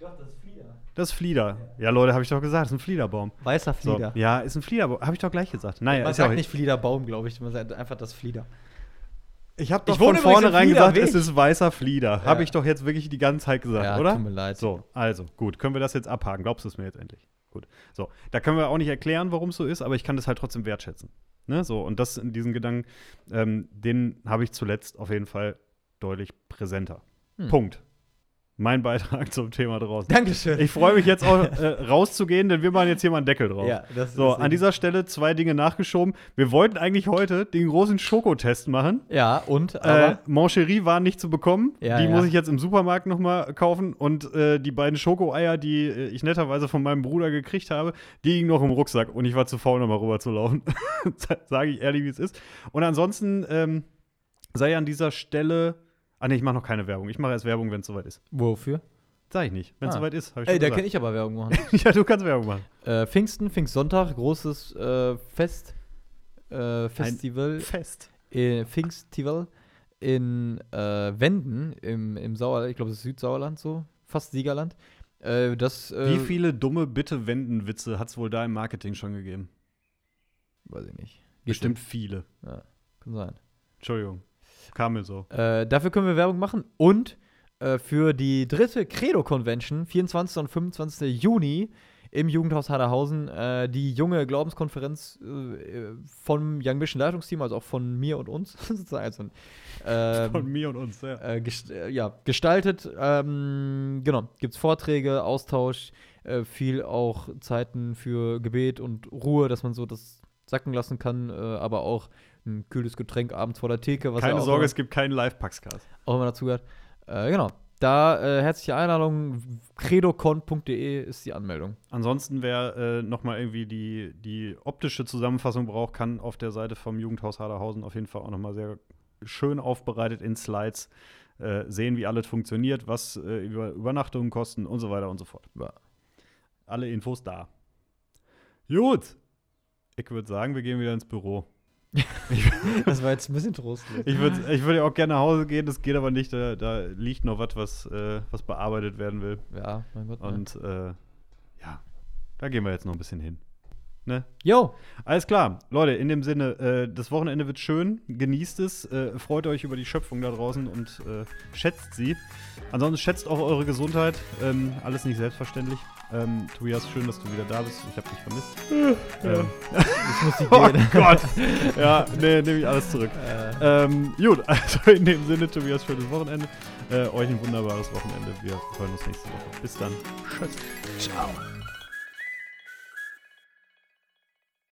Speaker 1: Doch, das ist Flieder.
Speaker 2: Das ist Flieder. Ja, Leute, habe ich doch gesagt, das ist ein Fliederbaum.
Speaker 1: Weißer
Speaker 2: So,
Speaker 1: Flieder.
Speaker 2: ja, ist ein Fliederbaum. Habe ich doch gleich gesagt. Naja,
Speaker 1: Man
Speaker 2: ist ja auch
Speaker 1: sagt nicht Fliederbaum, glaube ich. Man sagt einfach das Flieder.
Speaker 2: Ich habe doch
Speaker 1: Ich
Speaker 2: von vornherein gesagt, es ist weißer Flieder.
Speaker 1: Ja.
Speaker 2: Habe ich doch jetzt wirklich die ganze Zeit gesagt,
Speaker 1: Ja,
Speaker 2: oder?
Speaker 1: tut mir leid.
Speaker 2: So, also, gut. Können wir das jetzt abhaken? Glaubst du es mir jetzt endlich? Gut. So, da können wir auch nicht erklären, warum es so ist, aber ich kann das halt trotzdem wertschätzen. Ne? So, und das in diesen Gedanken, ähm, den habe ich zuletzt auf jeden Fall deutlich präsenter.
Speaker 1: Hm.
Speaker 2: Punkt. Mein Beitrag zum Thema draußen.
Speaker 1: Dankeschön.
Speaker 2: Ich freue mich jetzt auch äh, rauszugehen, denn wir machen jetzt hier mal einen Deckel drauf.
Speaker 1: Ja, das
Speaker 2: so, an dieser Stelle zwei Dinge nachgeschoben. Wir wollten eigentlich heute den großen Schokotest machen.
Speaker 1: Ja, und?
Speaker 2: Äh,
Speaker 1: Aber,
Speaker 2: Mancherie waren nicht zu bekommen.
Speaker 1: Ja,
Speaker 2: die
Speaker 1: ja.
Speaker 2: muss ich jetzt im Supermarkt noch mal kaufen. Und äh, die beiden Schokoeier, die äh, ich netterweise von meinem Bruder gekriegt habe, die liegen noch im Rucksack. Und ich war zu faul, noch mal rüber zu laufen. Sage ich ehrlich, wie es ist. Und ansonsten ähm, sei an dieser Stelle. Ah, nee, ich mache noch keine Werbung. Ich mache erst Werbung, wenn es soweit ist.
Speaker 1: wofür?
Speaker 2: Sag ich nicht. Wenn es
Speaker 1: Ah.
Speaker 2: soweit ist, habe ich
Speaker 1: Ey, da kann ich aber Werbung machen.
Speaker 2: ja, du kannst Werbung machen.
Speaker 1: äh, Pfingsten, Pfingstsonntag, großes äh, Fest, äh, Festival,
Speaker 2: Fest.
Speaker 1: äh, Pfingstival in äh, Wenden im, im Sauerland, ich glaube, es ist Südsauerland so, fast Siegerland. Äh, das, äh,
Speaker 2: Wie viele dumme Bitte-Wenden-Witze hat es wohl da im Marketing schon gegeben?
Speaker 1: Weiß ich nicht. Geht
Speaker 2: Bestimmt viele.
Speaker 1: schon. Ja, kann sein.
Speaker 2: Entschuldigung. Kam mir so.
Speaker 1: Äh, dafür können wir Werbung machen und äh, für die dritte Credo-Convention, 24. und 25. Juni im Jugendhaus Haderhausen, äh, die junge Glaubenskonferenz äh, vom Young Mission Leitungsteam, also auch von mir und uns, sozusagen, also, ähm,
Speaker 2: Von mir und uns, ja.
Speaker 1: äh, gest äh, ja, gestaltet. Ähm, genau, gibt es Vorträge, Austausch, äh, viel auch Zeiten für Gebet und Ruhe, dass man so das sacken lassen kann, äh, aber auch ein kühles Getränk abends vor der Theke. Was ja
Speaker 2: Keine
Speaker 1: auch
Speaker 2: Sorge, es gibt keinen Live-Paxcast.
Speaker 1: auch immer dazu gehört. Äh, genau. Da äh, herzliche Einladung. credocon.de ist die Anmeldung.
Speaker 2: Ansonsten, wer äh, nochmal irgendwie die, die optische Zusammenfassung braucht, kann auf der Seite vom Jugendhaus Haderhausen auf jeden Fall auch nochmal sehr schön aufbereitet in Slides äh, sehen, wie alles funktioniert, was äh, über Übernachtungen kosten und so weiter und so fort.
Speaker 1: Ja.
Speaker 2: Alle Infos da. Gut. Ich würde sagen, wir gehen wieder ins Büro.
Speaker 1: Das war jetzt ein bisschen trostlos.
Speaker 2: Ich würde ich würd ja auch gerne nach Hause gehen, das geht aber nicht. Da, da liegt noch was, was, äh, was bearbeitet werden will.
Speaker 1: Ja, mein Gott. ne?
Speaker 2: Und äh, ja, da gehen wir jetzt noch ein bisschen hin. Ne?
Speaker 1: Jo,
Speaker 2: Alles klar, Leute, in dem Sinne, äh, das Wochenende wird schön, genießt es, äh, freut euch über die Schöpfung da draußen und äh, schätzt sie. Ansonsten schätzt auch eure Gesundheit, ähm, alles nicht selbstverständlich. Ähm, Tobias, schön, dass du wieder da bist, ich habe dich vermisst. Ähm,
Speaker 1: ich muss die
Speaker 2: oh
Speaker 1: gehen.
Speaker 2: Gott, ja, nee, nehme ich alles zurück.
Speaker 1: äh,
Speaker 2: Ähm, gut, also in dem Sinne, Tobias, schönes Wochenende. Äh, euch ein wunderbares Wochenende. Wir hören uns nächste Woche. Bis dann. Tschüss.
Speaker 1: ciao.